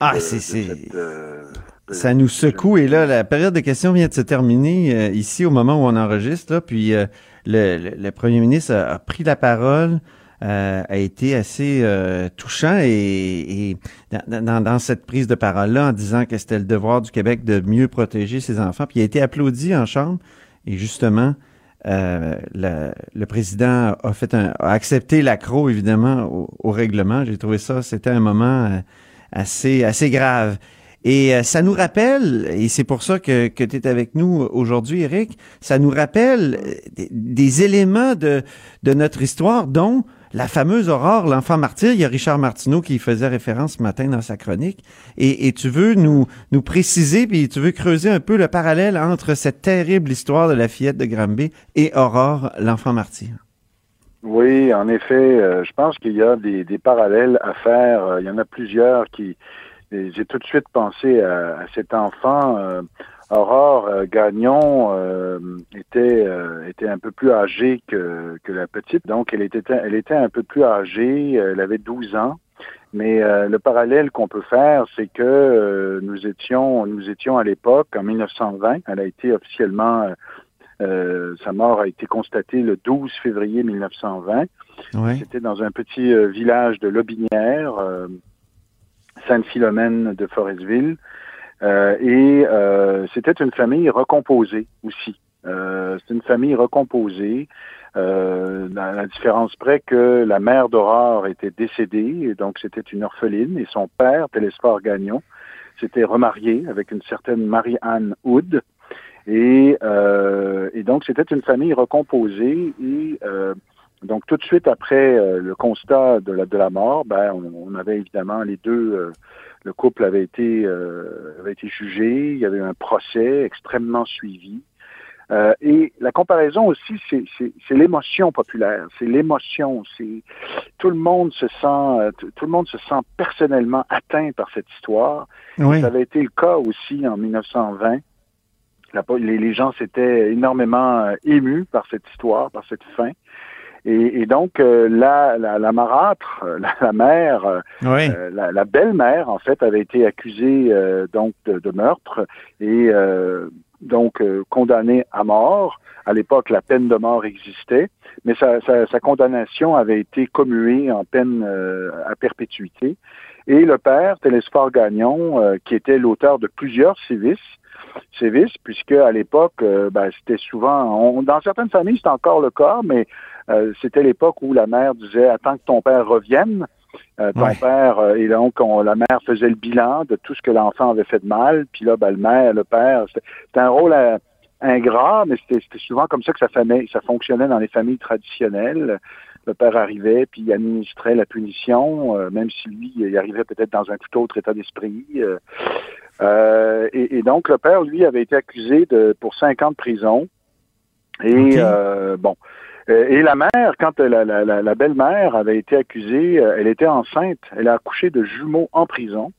Ah, c'est, euh, ça nous secoue. Et là, la période de questions vient de se terminer euh, ici au moment où on enregistre. Là, puis euh, le, le- le premier ministre a, a pris la parole euh, a été assez euh, touchant et, et dans, dans- dans cette prise de parole-là en disant que c'était le devoir du Québec de mieux protéger ses enfants. Puis il a été applaudi en Chambre et justement, euh, le, le président a fait un, a accepté l'accro évidemment au, au règlement. J'ai trouvé ça, c'était un moment euh, assez assez grave. Et euh, ça nous rappelle, et c'est pour ça que, que tu es avec nous aujourd'hui, Eric, ça nous rappelle euh, des, des éléments de, de notre histoire, dont la fameuse Aurore, l'enfant martyr. Il y a Richard Martineau qui y faisait référence ce matin dans sa chronique. Et, tu veux nous, nous préciser, puis tu veux creuser un peu le parallèle entre cette terrible histoire de la fillette de Granby et Aurore, l'enfant martyr? Oui, en effet, euh, je pense qu'il y a des, parallèles à faire. Euh, Il y en a plusieurs qui. J'ai tout de suite pensé à, à cet enfant. euh, Aurore euh, Gagnon euh, était euh, était un peu plus âgée que, que la petite, donc elle était elle était un peu plus âgée. Elle avait 12 ans. Mais euh, le parallèle qu'on peut faire, c'est que euh, nous étions nous étions à l'époque en 1920. Elle a été officiellement euh, euh, sa mort a été constatée le 12 février 1920. Ouais. C'était dans un petit euh, village de Lobinière, euh, Sainte-Philomène de Forestville. Euh, et euh, c'était une famille recomposée aussi. Euh, c'est une famille recomposée, euh, dans la différence près que la mère d'Aurore était décédée, donc c'était une orpheline, et son père, Télésphore Gagnon, s'était remarié avec une certaine Marie-Anne Hood. Et, euh, et donc, c'était une famille recomposée. Et euh, donc, tout de suite après le constat de la, de la mort, ben, on, on avait évidemment les deux. Le couple avait été, euh, avait été jugé. Il y avait eu un procès extrêmement suivi. Euh, et la comparaison aussi, c'est- c'est c'est l'émotion populaire, c'est l'émotion, c'est tout le monde se sent, euh, tout le monde se sent personnellement atteint par cette histoire. Oui. Ça avait été le cas aussi en 1920. La po- les, les gens s'étaient énormément euh, émus par cette histoire, par cette fin. Et, et donc, euh, la, la, la marâtre, euh, la, la mère, euh, Oui. euh, la, la belle-mère, en fait, avait été accusée euh, donc de, de meurtre et euh, donc euh, condamnée à mort. À l'époque, la peine de mort existait, mais sa, sa, sa condamnation avait été commuée en peine euh, à perpétuité. Et le père, Télésphore Gagnon, euh, qui était l'auteur de plusieurs sévices, sévices, puisque à l'époque, euh, ben, c'était souvent, on- dans certaines familles, c'est encore le cas, mais c'était l'époque où la mère disait attends que ton père revienne. Euh, ton Ouais. père euh, et donc on- la mère faisait le bilan de tout ce que l'enfant avait fait de mal, puis là ben, le mère, le père, c'était un rôle euh, ingrat, mais c'était souvent comme ça que ça, famille, ça fonctionnait dans les familles traditionnelles. Le père arrivait puis il administrait la punition, euh, même si lui il arrivait peut-être dans un tout autre état d'esprit. euh. Euh, et, et donc le père lui avait été accusé de pour cinq ans de prison. Et euh, bon. Euh, Et la mère, quand la, la, la, la belle-mère avait été accusée, euh, elle était enceinte. Elle a accouché de jumeaux en prison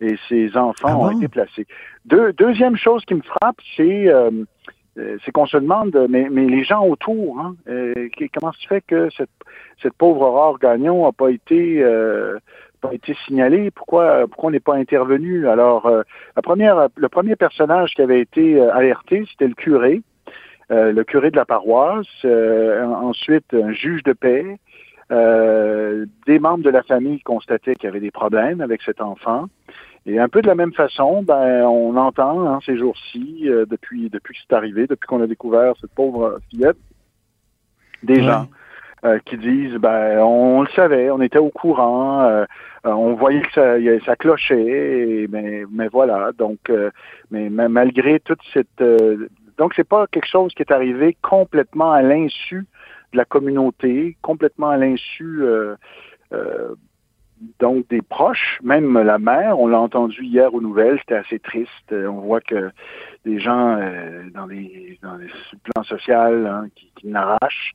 et ses enfants Ah ont été placés. Deux, deuxième chose qui me frappe, c'est euh, euh, c'est qu'on se demande, mais, mais les gens autour, hein, euh, comment se fait que cette, cette pauvre Aurore Gagnon n'a pas été euh, pas été signalée? Pourquoi pourquoi on n'est pas intervenu? Alors, la première, le premier personnage qui avait été alerté, c'était le curé. Euh, le curé de la paroisse, euh, en- ensuite un juge de paix, euh, des membres de la famille constataient qu'il y avait des problèmes avec cet enfant. Et un peu de la même façon, ben, on entend hein, ces jours-ci, euh, depuis, depuis que c'est arrivé, depuis qu'on a découvert cette pauvre fillette, des Ouais. gens euh, qui disent ben on le savait, on était au courant, euh, on voyait que ça, y a- ça clochait, et- mais, mais voilà. Donc, euh, mais, ma- malgré toute cette, euh, donc c'est pas quelque chose qui est arrivé complètement à l'insu de la communauté, complètement à l'insu euh, euh, donc des proches, même la mère, on l'a entendu hier aux nouvelles, c'était assez triste. Euh, On voit que des gens euh, dans les dans les sur le plan social hein, qui, qui n'arrachent.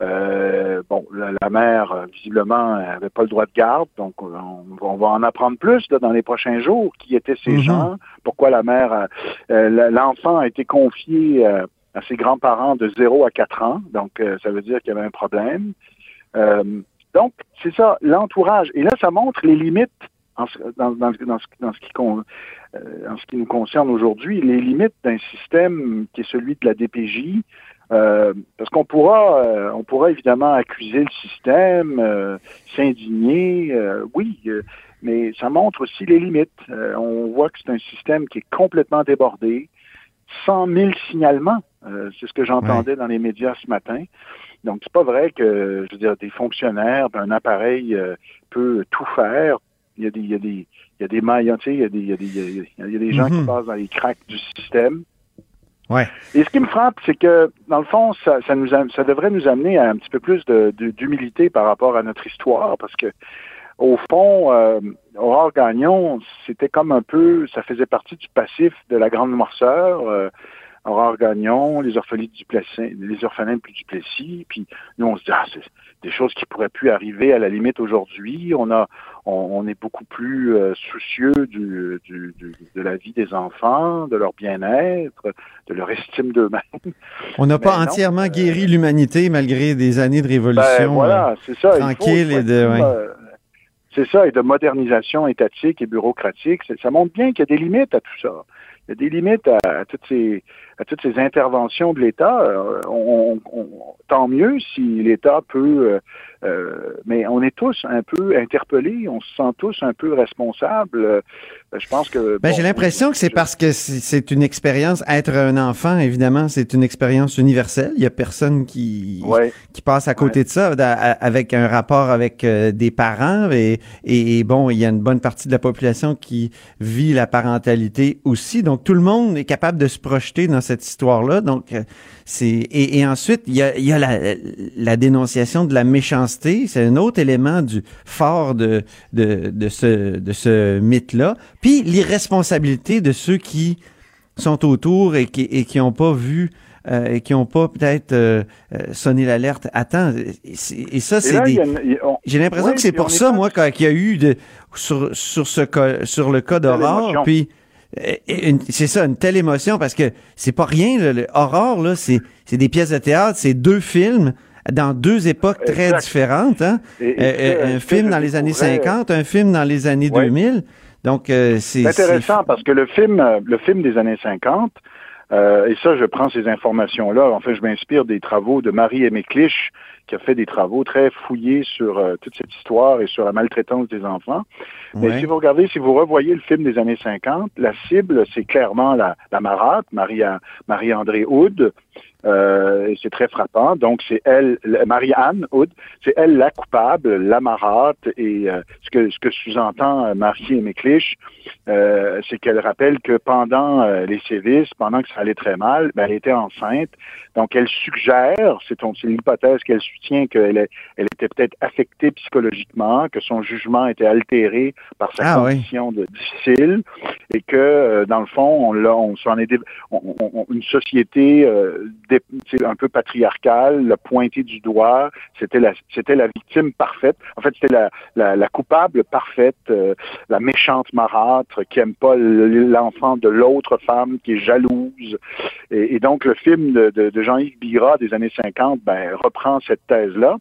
Euh, bon, la, la mère, euh, visiblement, avait pas le droit de garde, donc on, on va en apprendre plus là, dans les prochains jours. Qui étaient ces Mhm. gens Pourquoi la mère, a- euh, l'enfant a été confié euh, à ses grands-parents de 0 à 4 ans, donc ça veut dire qu'il y avait un problème. Euh, donc, c'est ça, l'entourage. Et là, ça montre les limites en ce- dans, dans, dans ce, dans ce qui, con- euh, en ce qui nous concerne aujourd'hui, les limites d'un système qui est celui de la DPJ, Euh, parce qu'on pourra, euh, on pourra évidemment accuser le système, euh, s'indigner, oui, mais ça montre aussi les limites. on voit que c'est un système qui est complètement débordé, 100 000 signalements, c'est ce que j'entendais dans les médias ce matin. Donc c'est pas vrai que, je veux dire, des fonctionnaires, un appareil peut tout faire. Il y a des, il y a des, il y a des mailles, tu sais, il y a des, il y a des, il y a des gens qui Mhm. passent dans les cracks du système. Ouais. Et ce qui me frappe, c'est que, dans le fond, ça, ça, nous a- ça devrait nous amener à un petit peu plus de- de- d'humilité par rapport à notre histoire, parce que, au fond, euh, Aurore Gagnon, c'était comme un peu, ça faisait partie du passif de la Grande Noirceur. euh, Aurore Gagnon, les orphelins du Plessis, les orphelins du Duplessis, puis nous on se dit ah c'est des choses qui pourraient plus arriver à la limite aujourd'hui. On a, on, on est beaucoup plus euh, soucieux du, du, du- de la vie des enfants, de leur bien-être, de leur estime d'eux-mêmes. On n'a pas non, entièrement euh, guéri l'humanité malgré des années de révolution. Ben, voilà, c'est ça. tranquille et de- ouais. euh, c'est ça, et de modernisation étatique et bureaucratique. Ça montre bien qu'il y a des limites à tout ça. Il y a des limites à, à toutes ces à toutes ces interventions de l'État. Euh, on- on- tant mieux si l'État peut, euh, euh, mais on est tous un peu interpellés, on se sent tous un peu responsables. Je pense que. Ben, bon, j'ai l'impression que c'est je- parce que c'est une expérience, être un enfant, évidemment, c'est une expérience universelle. Il y a personne qui, Ouais. qui passe à côté de ça avec un rapport avec des parents et, et, et bon, il y a une bonne partie de la population qui vit la parentalité aussi. Donc, tout le monde est capable de se projeter dans cette histoire-là. Donc, euh, c'est et, et ensuite, il y a, il y a la, la dénonciation de la méchanceté. C'est un autre élément du fort de, de, de ce, de ce mythe-là. Puis, l'irresponsabilité de ceux qui sont autour et qui et qui n'ont pas vu euh, et qui n'ont pas peut-être euh, sonné l'alerte temps. Et, ça, c'est des... J'ai l'impression que c'est pour ça, pas- moi, qu'il y a eu de, sur, sur, ce cas, sur le cas d'Aurore, puis c'est ça, une telle émotion, parce que c'est pas rien, là, le Aurore, là, c'est c'est des pièces de théâtre, c'est deux films dans deux époques très Exact. différentes. Hein? Et- et Euh, euh, un film dans les années découvrais- 50, un film dans les années Ouais. 2000. Donc, euh, c'est... C'est intéressant parce que le film, euh, le film des années 50, euh, et ça, je prends ces informations-là. En fait, je m'inspire des travaux de Marie Aimé Clich, qui a fait des travaux très fouillés sur euh, toute cette histoire et sur la maltraitance des enfants. Mais si vous regardez, si vous revoyez le film des années 50, la cible, c'est clairement la, la Marie, Marie-André Houd. Euh, et c'est très frappant. Donc, c'est elle, Marie-Anne Houd, c'est elle la coupable, la marâtre. Et euh, ce que, ce que sous-entend euh, Marie Clich, euh, c'est qu'elle rappelle que pendant euh, les sévices, pendant que ça allait très mal, ben, elle était enceinte. Donc, elle suggère, c'est c'est l'hypothèse qu'elle soutient qu'elle elle était peut-être affectée psychologiquement, que son jugement était altéré par sa Ah, oui. condition de difficile, et que euh, dans le fond, on, on s'en est on- on- une société un peu patriarcale l'a pointé du doigt. C'était la c'était la victime parfaite. En fait, c'était la, la, la coupable parfaite, euh, la méchante marâtre qui aime pas l'enfant de l'autre femme, qui est jalouse. Et, et donc, le film de, de, de Jean-Yves Bira des années 50 ben, reprend cette thèse-là.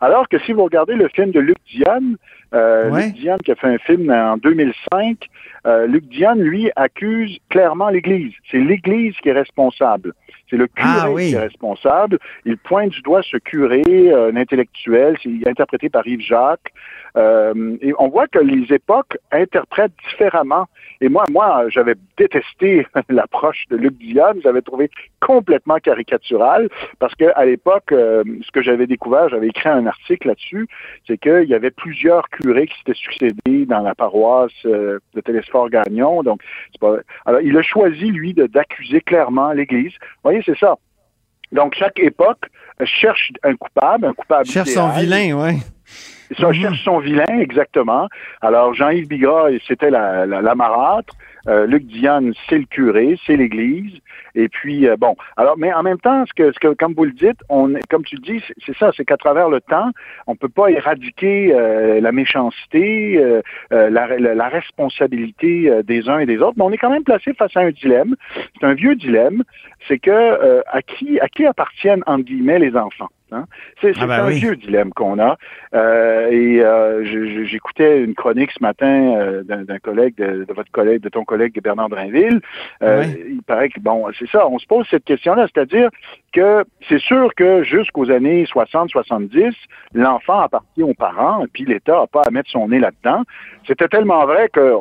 Alors que si vous regardez le film de Luc Diane, euh, Ouais. Luc Diane qui a fait un film en 2005, euh, Luc Diane, lui, accuse clairement l'Église. C'est l'Église qui est responsable. C'est le curé Ah oui. qui est responsable. Il pointe du doigt ce curé, euh, un intellectuel, c'est interprété par Yves Jacques. Euh, et on voit que les époques interprètent différemment. Et moi, moi, j'avais détesté l'approche de Luc Diane. J'avais trouvé complètement caricatural parce que à l'époque, euh, ce que j'avais découvert, j'avais écrit un article là-dessus, c'est qu'il y avait plusieurs curés qui s'étaient succédés dans la paroisse euh, de Télésphore Gagnon. Donc, pas... alors il a choisi lui d'accuser clairement l'Église. Vous voyez, c'est ça. Donc, chaque époque cherche un coupable, un coupable Cherche son vilain, ouais. Ça Mhm. cherche son vilain, exactement. Alors, Jean-Yves Bigras, c'était la, la, la marâtre. Euh, Luc Diane, c'est le curé, c'est l'Église. Et puis, euh, bon. Alors, mais en même temps, ce que, ce que comme vous le dites, on, comme tu le dis, c'est- ça, c'est qu'à travers le temps, on peut pas éradiquer euh, la méchanceté, euh, euh, la, la, la responsabilité euh, des uns et des autres, mais on est quand même placé face à un dilemme. C'est un vieux dilemme, c'est que euh, à qui à qui appartiennent entre guillemets les enfants? Hein? C'est Ah ben un oui. vieux dilemme qu'on a. Euh, et euh, j'écoutais une chronique ce matin euh, d'un collègue, de, de votre collègue, de ton collègue Bernard Drinville. Euh. Il paraît que, bon, c'est ça, on se pose cette question-là, c'est-à-dire que c'est sûr que jusqu'aux années 60-70, l'enfant appartient aux parents, et puis l'État n'a pas à mettre son nez là-dedans. C'était tellement vrai que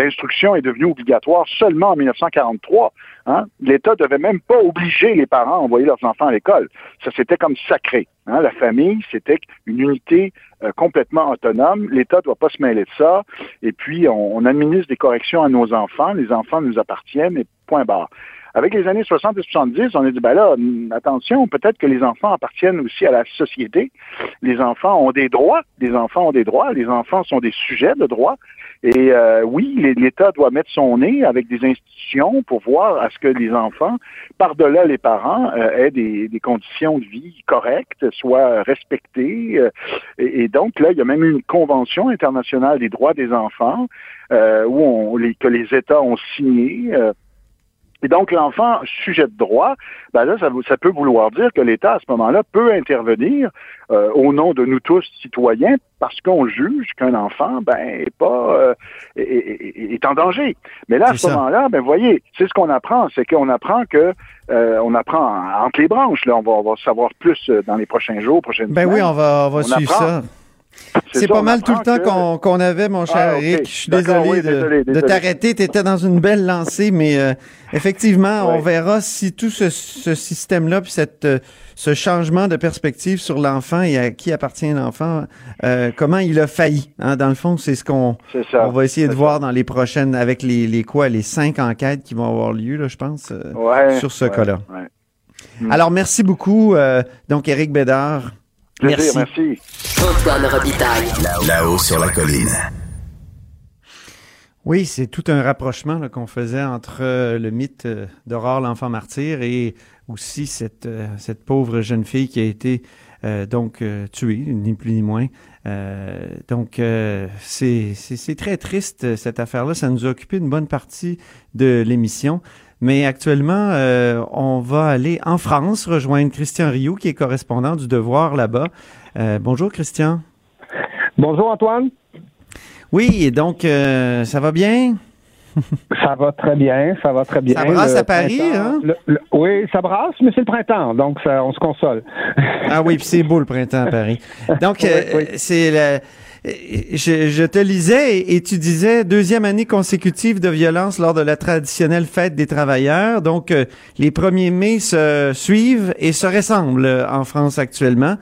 l'instruction est devenue obligatoire seulement en 1943. Hein? L'État devait même pas obliger les parents à envoyer leurs enfants à l'école. Ça, c'était comme sacré. Hein? La famille, c'était une unité euh, complètement autonome. L'État doit pas se mêler de ça. Et puis, on, on administre des corrections à nos enfants. Les enfants nous appartiennent et point barre. Avec les années 60 et 70, on a dit, ben là, hum, attention, peut-être que les enfants appartiennent aussi à la société. Les enfants ont des droits. Les enfants ont des droits. Les enfants sont des sujets de droit. Et euh, oui, l'État doit mettre son nez avec des institutions pour voir à ce que les enfants, par-delà les parents, euh, aient des, conditions de vie correctes, soient respectées. euh, et, donc là, il y a même une convention internationale des droits des enfants euh, où on, que les États ont signé. Et donc, l'enfant sujet de droit, ben là, ça, peut vouloir dire que l'État, à ce moment-là, peut intervenir euh, au nom de nous tous, citoyens, parce qu'on juge qu'un enfant, ben, est pas, euh, est, est- est en danger. Mais là, à ce moment-là, ben, voyez, c'est ce qu'on apprend, c'est qu'on apprend que, euh, on apprend en- entre les branches, là, on va, on va savoir plus dans les prochains jours, prochaines Ben oui, semaines. on va, on va On suivre apprend. ça. C'est pas mal tout le temps qu'on avait, mon cher Ah. Eric. Je suis désolé, oui, de, désolé, de désolé. t'arrêter. Tu étais dans une belle lancée, mais euh, effectivement, on verra si tout ce, ce système-là, puis cette, euh, ce changement de perspective sur l'enfant et à qui appartient l'enfant, euh, comment il a failli. hein? Dans le fond, c'est ce qu'on on va essayer de voir dans les prochaines, avec les, les quoi, les cinq enquêtes qui vont avoir lieu, là, je pense, euh, Ouais, sur ce ouais, cas-là. ouais. Alors, merci beaucoup, euh, donc, Éric Bédard. Plaisir, Merci. merci. Antoine Robitaille. Là-haut sur la colline. Oui, c'est tout un rapprochement là, qu'on faisait entre euh, le mythe euh, d'Aurore l'enfant martyr et aussi cette, euh, cette pauvre jeune fille qui a été euh, donc euh, tuée, ni plus ni moins. Euh, donc euh, c'est c'est- c'est très triste cette affaire-là. Ça nous a occupé une bonne partie de l'émission. Mais actuellement, euh, on va aller en France rejoindre Christian Rioux, qui est correspondant du Devoir là-bas. Euh, bonjour Christian. Bonjour Antoine. Oui, donc euh, ça va bien? Ça va très bien, ça va très bien. Ça brasse Le à Paris, hein? le- le- oui, ça brasse, mais c'est le printemps, donc ça, on se console. Ah oui, puis c'est beau le printemps à Paris. Donc, Oui, oui. c'est le- Je, je te lisais et, et tu disais deuxième année consécutive de violence lors de la traditionnelle fête des travailleurs. Donc, euh, les 1er mai se suivent et se ressemblent euh, en France actuellement.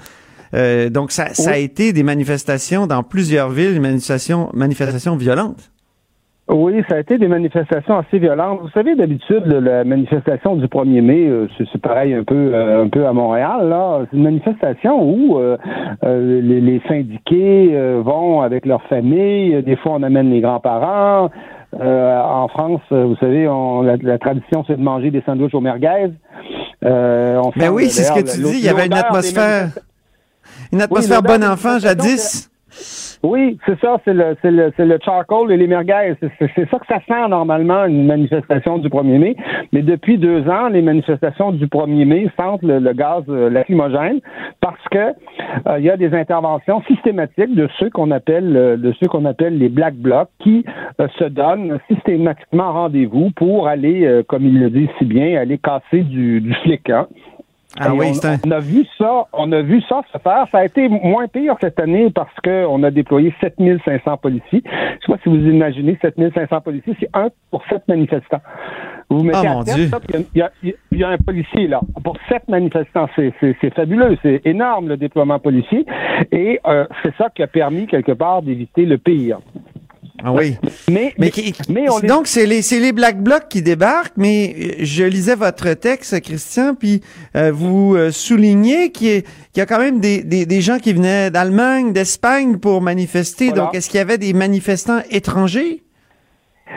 Euh, donc, ça, ça a été des manifestations dans plusieurs villes, des manifestations, manifestations violentes. Oui, ça a été des manifestations assez violentes. Vous savez, d'habitude, la manifestation du 1er mai, euh, c'est pareil un peu euh, un peu à Montréal. là. C'est une manifestation où euh, euh, les, les syndiqués vont avec leur famille. Des fois, on amène les grands-parents. Euh, en France, vous savez, on, la, la tradition, c'est de manger des sandwichs au merguez. Euh, on Ben sent, oui, c'est ce que tu dis. Il y avait une atmosphère, une atmosphère bon enfant jadis. Oui, c'est ça, c'est le, c'est le, c'est le charcoal et les merguez. C'est, ça que ça sent normalement une manifestation du 1er mai. Mais depuis deux ans, les manifestations du 1er mai sentent le, gaz euh, lacrymogène parce que euh, il y a des interventions systématiques de ceux qu'on appelle euh, les black blocs qui se donnent systématiquement rendez-vous pour aller, comme ils le disent si bien, aller casser du, du. Hein. Ah Et oui, on, c'est un- on a vu ça, on a vu ça se faire. Ça a été moins pire cette année parce qu'on a déployé 7500 policiers. Je sais pas si vous imaginez 7500 policiers, c'est un pour sept manifestants. Vous mettez Ah, à il y, a- y y un policier là pour sept manifestants. C'est fabuleux, c'est énorme le déploiement policier et euh, c'est ça qui a permis quelque part d'éviter le pire. Ah oui. Mais, Mais, mais, qui- mais on les- donc c'est les c'est les Black Blocs qui débarquent, mais euh, je lisais votre texte, Christian, puis euh, vous euh, soulignez qu'il y, a- qu'il y a quand même des, des, des gens qui venaient d'Allemagne, d'Espagne pour manifester. Voilà. Donc est-ce qu'il y avait des manifestants étrangers?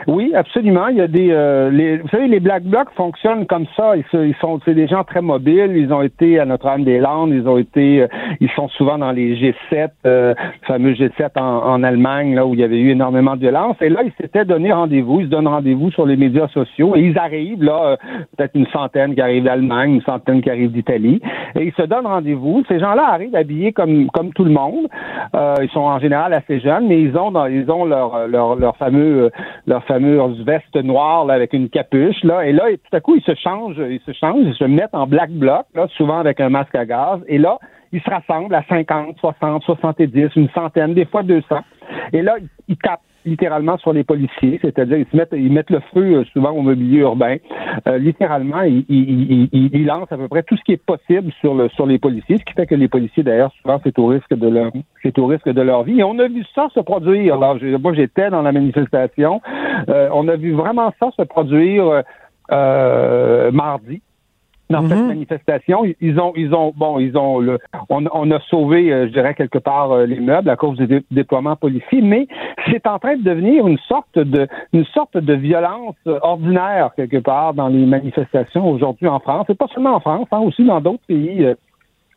Oui, absolument. Il y a des, euh, les, vous savez, les Black Blocs fonctionnent comme ça. Ils, ils sont, c'est des gens très mobiles. Ils ont été à Notre-Dame-des-Landes. Ils ont été, euh, ils sont souvent dans les G7, euh, fameux G7 en, en Allemagne, là où il y avait eu énormément de violence. Et là, ils s'étaient donné rendez-vous. Ils se donnent rendez-vous sur les médias sociaux et ils arrivent là, euh, peut-être une centaine qui arrivent d'Allemagne, une centaine qui arrivent d'Italie, et ils se donnent rendez-vous. Ces gens-là arrivent habillés comme comme tout le monde. Euh, ils sont en général assez jeunes, mais ils ont dans, ils ont leur leur, leur fameux euh, fameuse veste noire là, avec une capuche là. Et là tout à coup ils se changent ils se changent ils se mettent en black bloc là souvent avec un masque à gaz. Et là ils se rassemblent à 50 60 70 une centaine des fois 200 et là ils, tapent littéralement sur les policiers, c'est-à-dire ils se mettent ils mettent le feu euh, souvent au mobilier urbain. Euh, littéralement, ils, ils, ils, ils- lancent à peu près tout ce qui est possible sur le sur les policiers, ce qui fait que les policiers d'ailleurs souvent c'est au risque de leur c'est au risque de leur vie. Et on a vu ça se produire. Alors moi j'étais dans la manifestation, Euh, on a vu vraiment ça se produire euh, mardi dans cette manifestation. Ils- ont, ils ont, bon, ils ont, le, on, on a sauvé, euh, je dirais quelque part euh, les meubles à cause du dé- déploiement policier, mais c'est en train de devenir une sorte de, une sorte de violence euh, ordinaire quelque part dans les manifestations aujourd'hui en France, et pas seulement en France, hein, aussi dans d'autres pays. euh,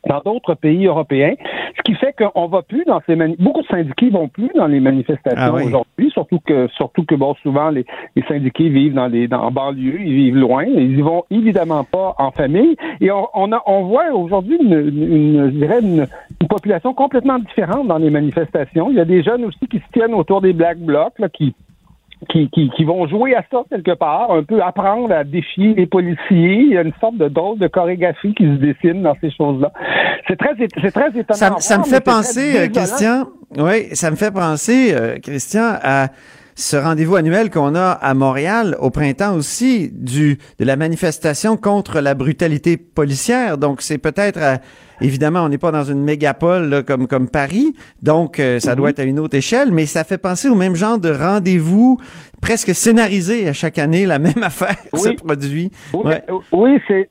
dans d'autres pays européens, ce qui fait qu'on va plus dans ces beaucoup de syndiqués vont plus dans les manifestations Ah oui. aujourd'hui, surtout que surtout que bon souvent les, les syndiqués vivent dans les dans en banlieue, ils vivent loin, ils y vont évidemment pas en famille et on, on a on voit aujourd'hui une, une je dirais une, une population complètement différente dans les manifestations. Il y a des jeunes aussi qui se tiennent autour des black blocs là, qui qui, qui, qui vont jouer à ça quelque part, un peu apprendre à défier les policiers. Il y a une sorte de drôle de chorégraphie qui se dessine dans ces choses-là. C'est très, c'est très étonnant. Ça, ça me fait penser, euh. Christian, oui, ça me fait penser, euh, Christian, à ce rendez-vous annuel qu'on a à Montréal au printemps aussi du de la manifestation contre la brutalité policière. Donc c'est peut-être euh, évidemment on n'est pas dans une mégapole là, comme comme Paris, donc euh, ça doit être à une autre échelle, mais ça fait penser au même genre de rendez-vous presque scénarisé à chaque année, la même affaire se Oui. produit. Oui, Ouais. euh, oui, c'est.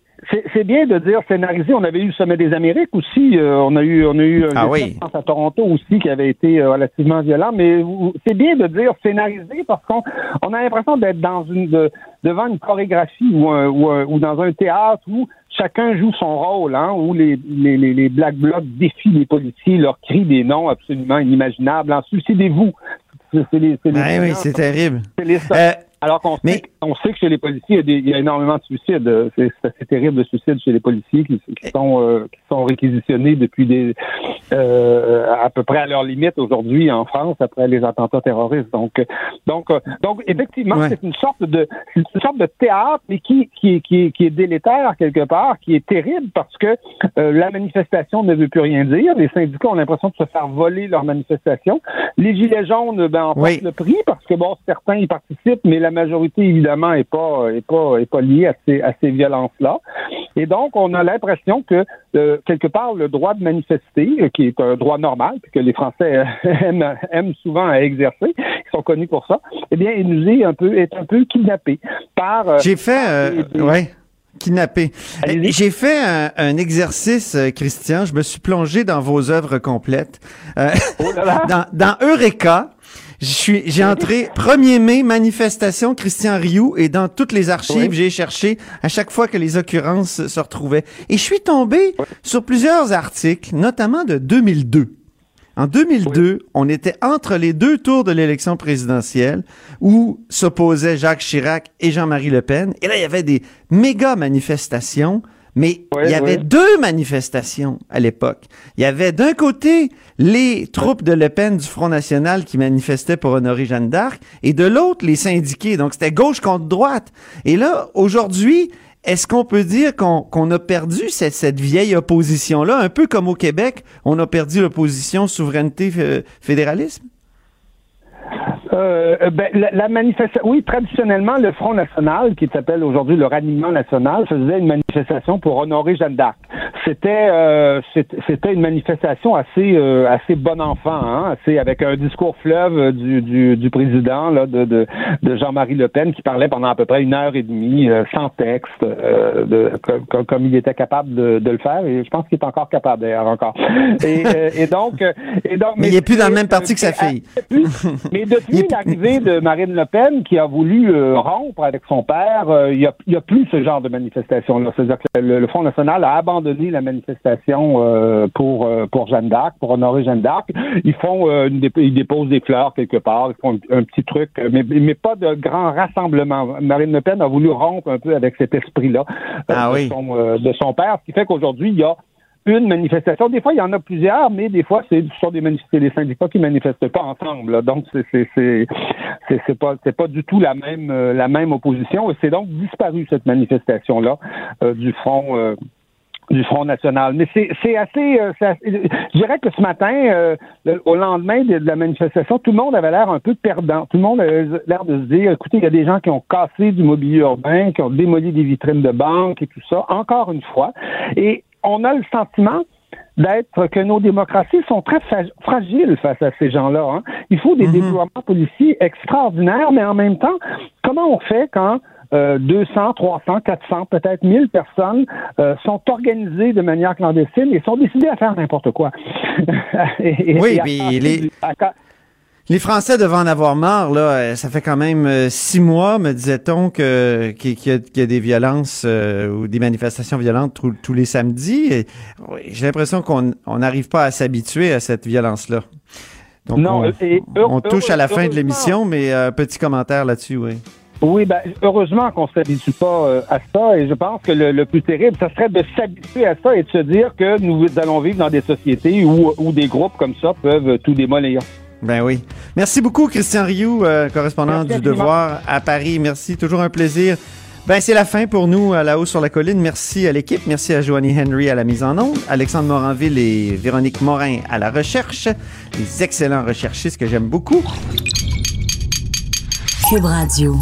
C'est bien de dire scénarisé. On avait eu le sommet des Amériques aussi. euh, on a eu, on a eu un Ah G7, oui. à Toronto aussi qui avait été euh, relativement violent. Mais c'est bien de dire scénarisé parce qu'on on a l'impression d'être dans une de- devant une chorégraphie ou, un- ou, un- ou dans un théâtre où chacun joue son rôle, hein, où les, les, les, les Black Blocs défient les policiers, leur crient des noms absolument inimaginables. En suicidez-vous. C'est Ouais, oui, c'est terrible. c'est les Euh, alors qu'on mais- on sait que chez les policiers, il y a, des- il y a énormément de suicides. Euh, C'est assez terrible de suicides chez les policiers qui, qui sont euh, qui sont réquisitionnés depuis des euh, à peu près à leur limite aujourd'hui en France après les attentats terroristes. Donc donc euh, donc effectivement, Ouais. c'est une sorte de une sorte de théâtre, mais qui qui est- qui est, qui est délétère quelque part, qui est terrible parce que euh, la manifestation ne veut plus rien dire. Les syndicats ont l'impression de se faire voler leur manifestation. Les gilets jaunes, ben en Oui. portent le prix parce que bon, certains y participent, mais la majorité évidemment est pas est pas est pas liée à ces à ces violences-là. Et donc, on a l'impression que euh, quelque part le droit de manifester, euh, qui est un droit normal, que les Français euh, aiment, aiment souvent à exercer, ils sont connus pour ça, eh bien, il nous est un peu est un peu kidnappé par. euh, J'ai fait, des- des- ouais, kidnappé. J'ai fait un, un exercice, Christian. Je me suis plongé dans vos œuvres complètes. Euh, Oh là là. dans, dans Eureka, j'ai entré 1er mai manifestation Christian Rioux et dans toutes les archives, Oui. j'ai cherché à chaque fois que les occurrences se retrouvaient. Et je suis tombé sur plusieurs articles, notamment de 2002. En 2002, on était entre les deux tours de l'élection présidentielle où s'opposaient Jacques Chirac et Jean-Marie Le Pen. Et là, il y avait des méga manifestations, mais Ouais, il y avait ouais. deux manifestations à l'époque. Il y avait d'un côté les troupes de Le Pen du Front National qui manifestaient pour honorer Jeanne d'Arc et de l'autre les syndiqués. Donc c'était gauche contre droite. Et là, aujourd'hui, est-ce qu'on peut dire qu'on a perdu cette, cette vieille opposition-là, un peu comme au Québec, on a perdu l'opposition souveraineté-fédéralisme? Euh, ben, la, la manifestation, oui, traditionnellement, le Front National, qui s'appelle aujourd'hui le Raniment National, faisait une manifestation pour honorer Jeanne d'Arc. C'était, euh, c'était une manifestation assez, euh, assez bon enfant, hein, assez avec un discours fleuve euh, du, du, du président là, de, de, de Jean-Marie Le Pen, qui parlait pendant à peu près une heure et demie, euh, sans texte, euh, de, comme, il était capable de, de le faire, et je pense qu'il est encore capable d'ailleurs encore. Et, euh, et donc, euh, et donc, Mais il est plus dans le même parti que sa fille. mais Il depuis l'arrivée de Marine Le Pen, qui a voulu euh, rompre avec son père, euh, il n'y a, plus ce genre de manifestation-là. C'est-à-dire que le, le Front National a abandonné la manifestation euh, pour pour Jeanne d'Arc, pour honorer Jeanne d'Arc. Ils font, une ils déposent des fleurs quelque part, ils font un, un petit truc, mais, mais pas de grand rassemblement. Marine Le Pen a voulu rompre un peu avec cet esprit-là Ah de, oui. son, de son père, ce qui fait qu'aujourd'hui, il y a une manifestation. Des fois, il y en a plusieurs, mais des fois, c'est des syndicats qui manifestent pas ensemble. là. Donc, c'est c'est pas c'est pas du tout la même euh, la même opposition. Et c'est donc disparu cette manifestation là du front. euh, du Front National. Mais c'est assez, euh, assez- Je dirais que ce matin, euh, au lendemain de, la manifestation, tout le monde avait l'air un peu perdant. Tout le monde avait l'air de se dire, écoutez, il y a des gens qui ont cassé du mobilier urbain, qui ont démoli des vitrines de banque et tout ça, encore une fois. Et on a le sentiment d'être que nos démocraties sont très fragiles face à ces gens-là. hein. Il faut des déploiements policiers extraordinaires, mais en même temps, comment on fait quand euh, 200, 300, 400, peut-être 1000 personnes euh, sont organisées de manière clandestine et sont décidées à faire n'importe quoi? Et- et- Oui, et à les- à Les Français devaient en avoir marre, là. Euh, Ça fait quand même euh, six mois, me disait-on, que, qu'il y, a, qu'il y a des violences euh, ou des manifestations violentes tous- tous les samedis. Et, J'ai l'impression qu'on on n'arrive pas à s'habituer à cette violence-là. Donc, Non, on, et- on touche à la fin de l'émission, mais euh, petit commentaire là-dessus, oui. Oui, ben, heureusement qu'on ne s'habitue pas euh, à ça et je pense que le, le plus terrible, ça serait de s'habituer à ça et de se dire que nous allons vivre dans des sociétés où, où des groupes comme ça peuvent tout démolir. Ben oui. Merci beaucoup, Christian Rioux, euh, correspondant Merci du. Devoir à Paris. Merci, toujours un plaisir. Ben, c'est la fin pour nous à la haut sur la colline. Merci à l'équipe. Merci à Joanie Henry à la mise en onde, Alexandre Moranville et Véronique Morin à la recherche. Des excellents recherchistes que j'aime beaucoup. Cube Radio.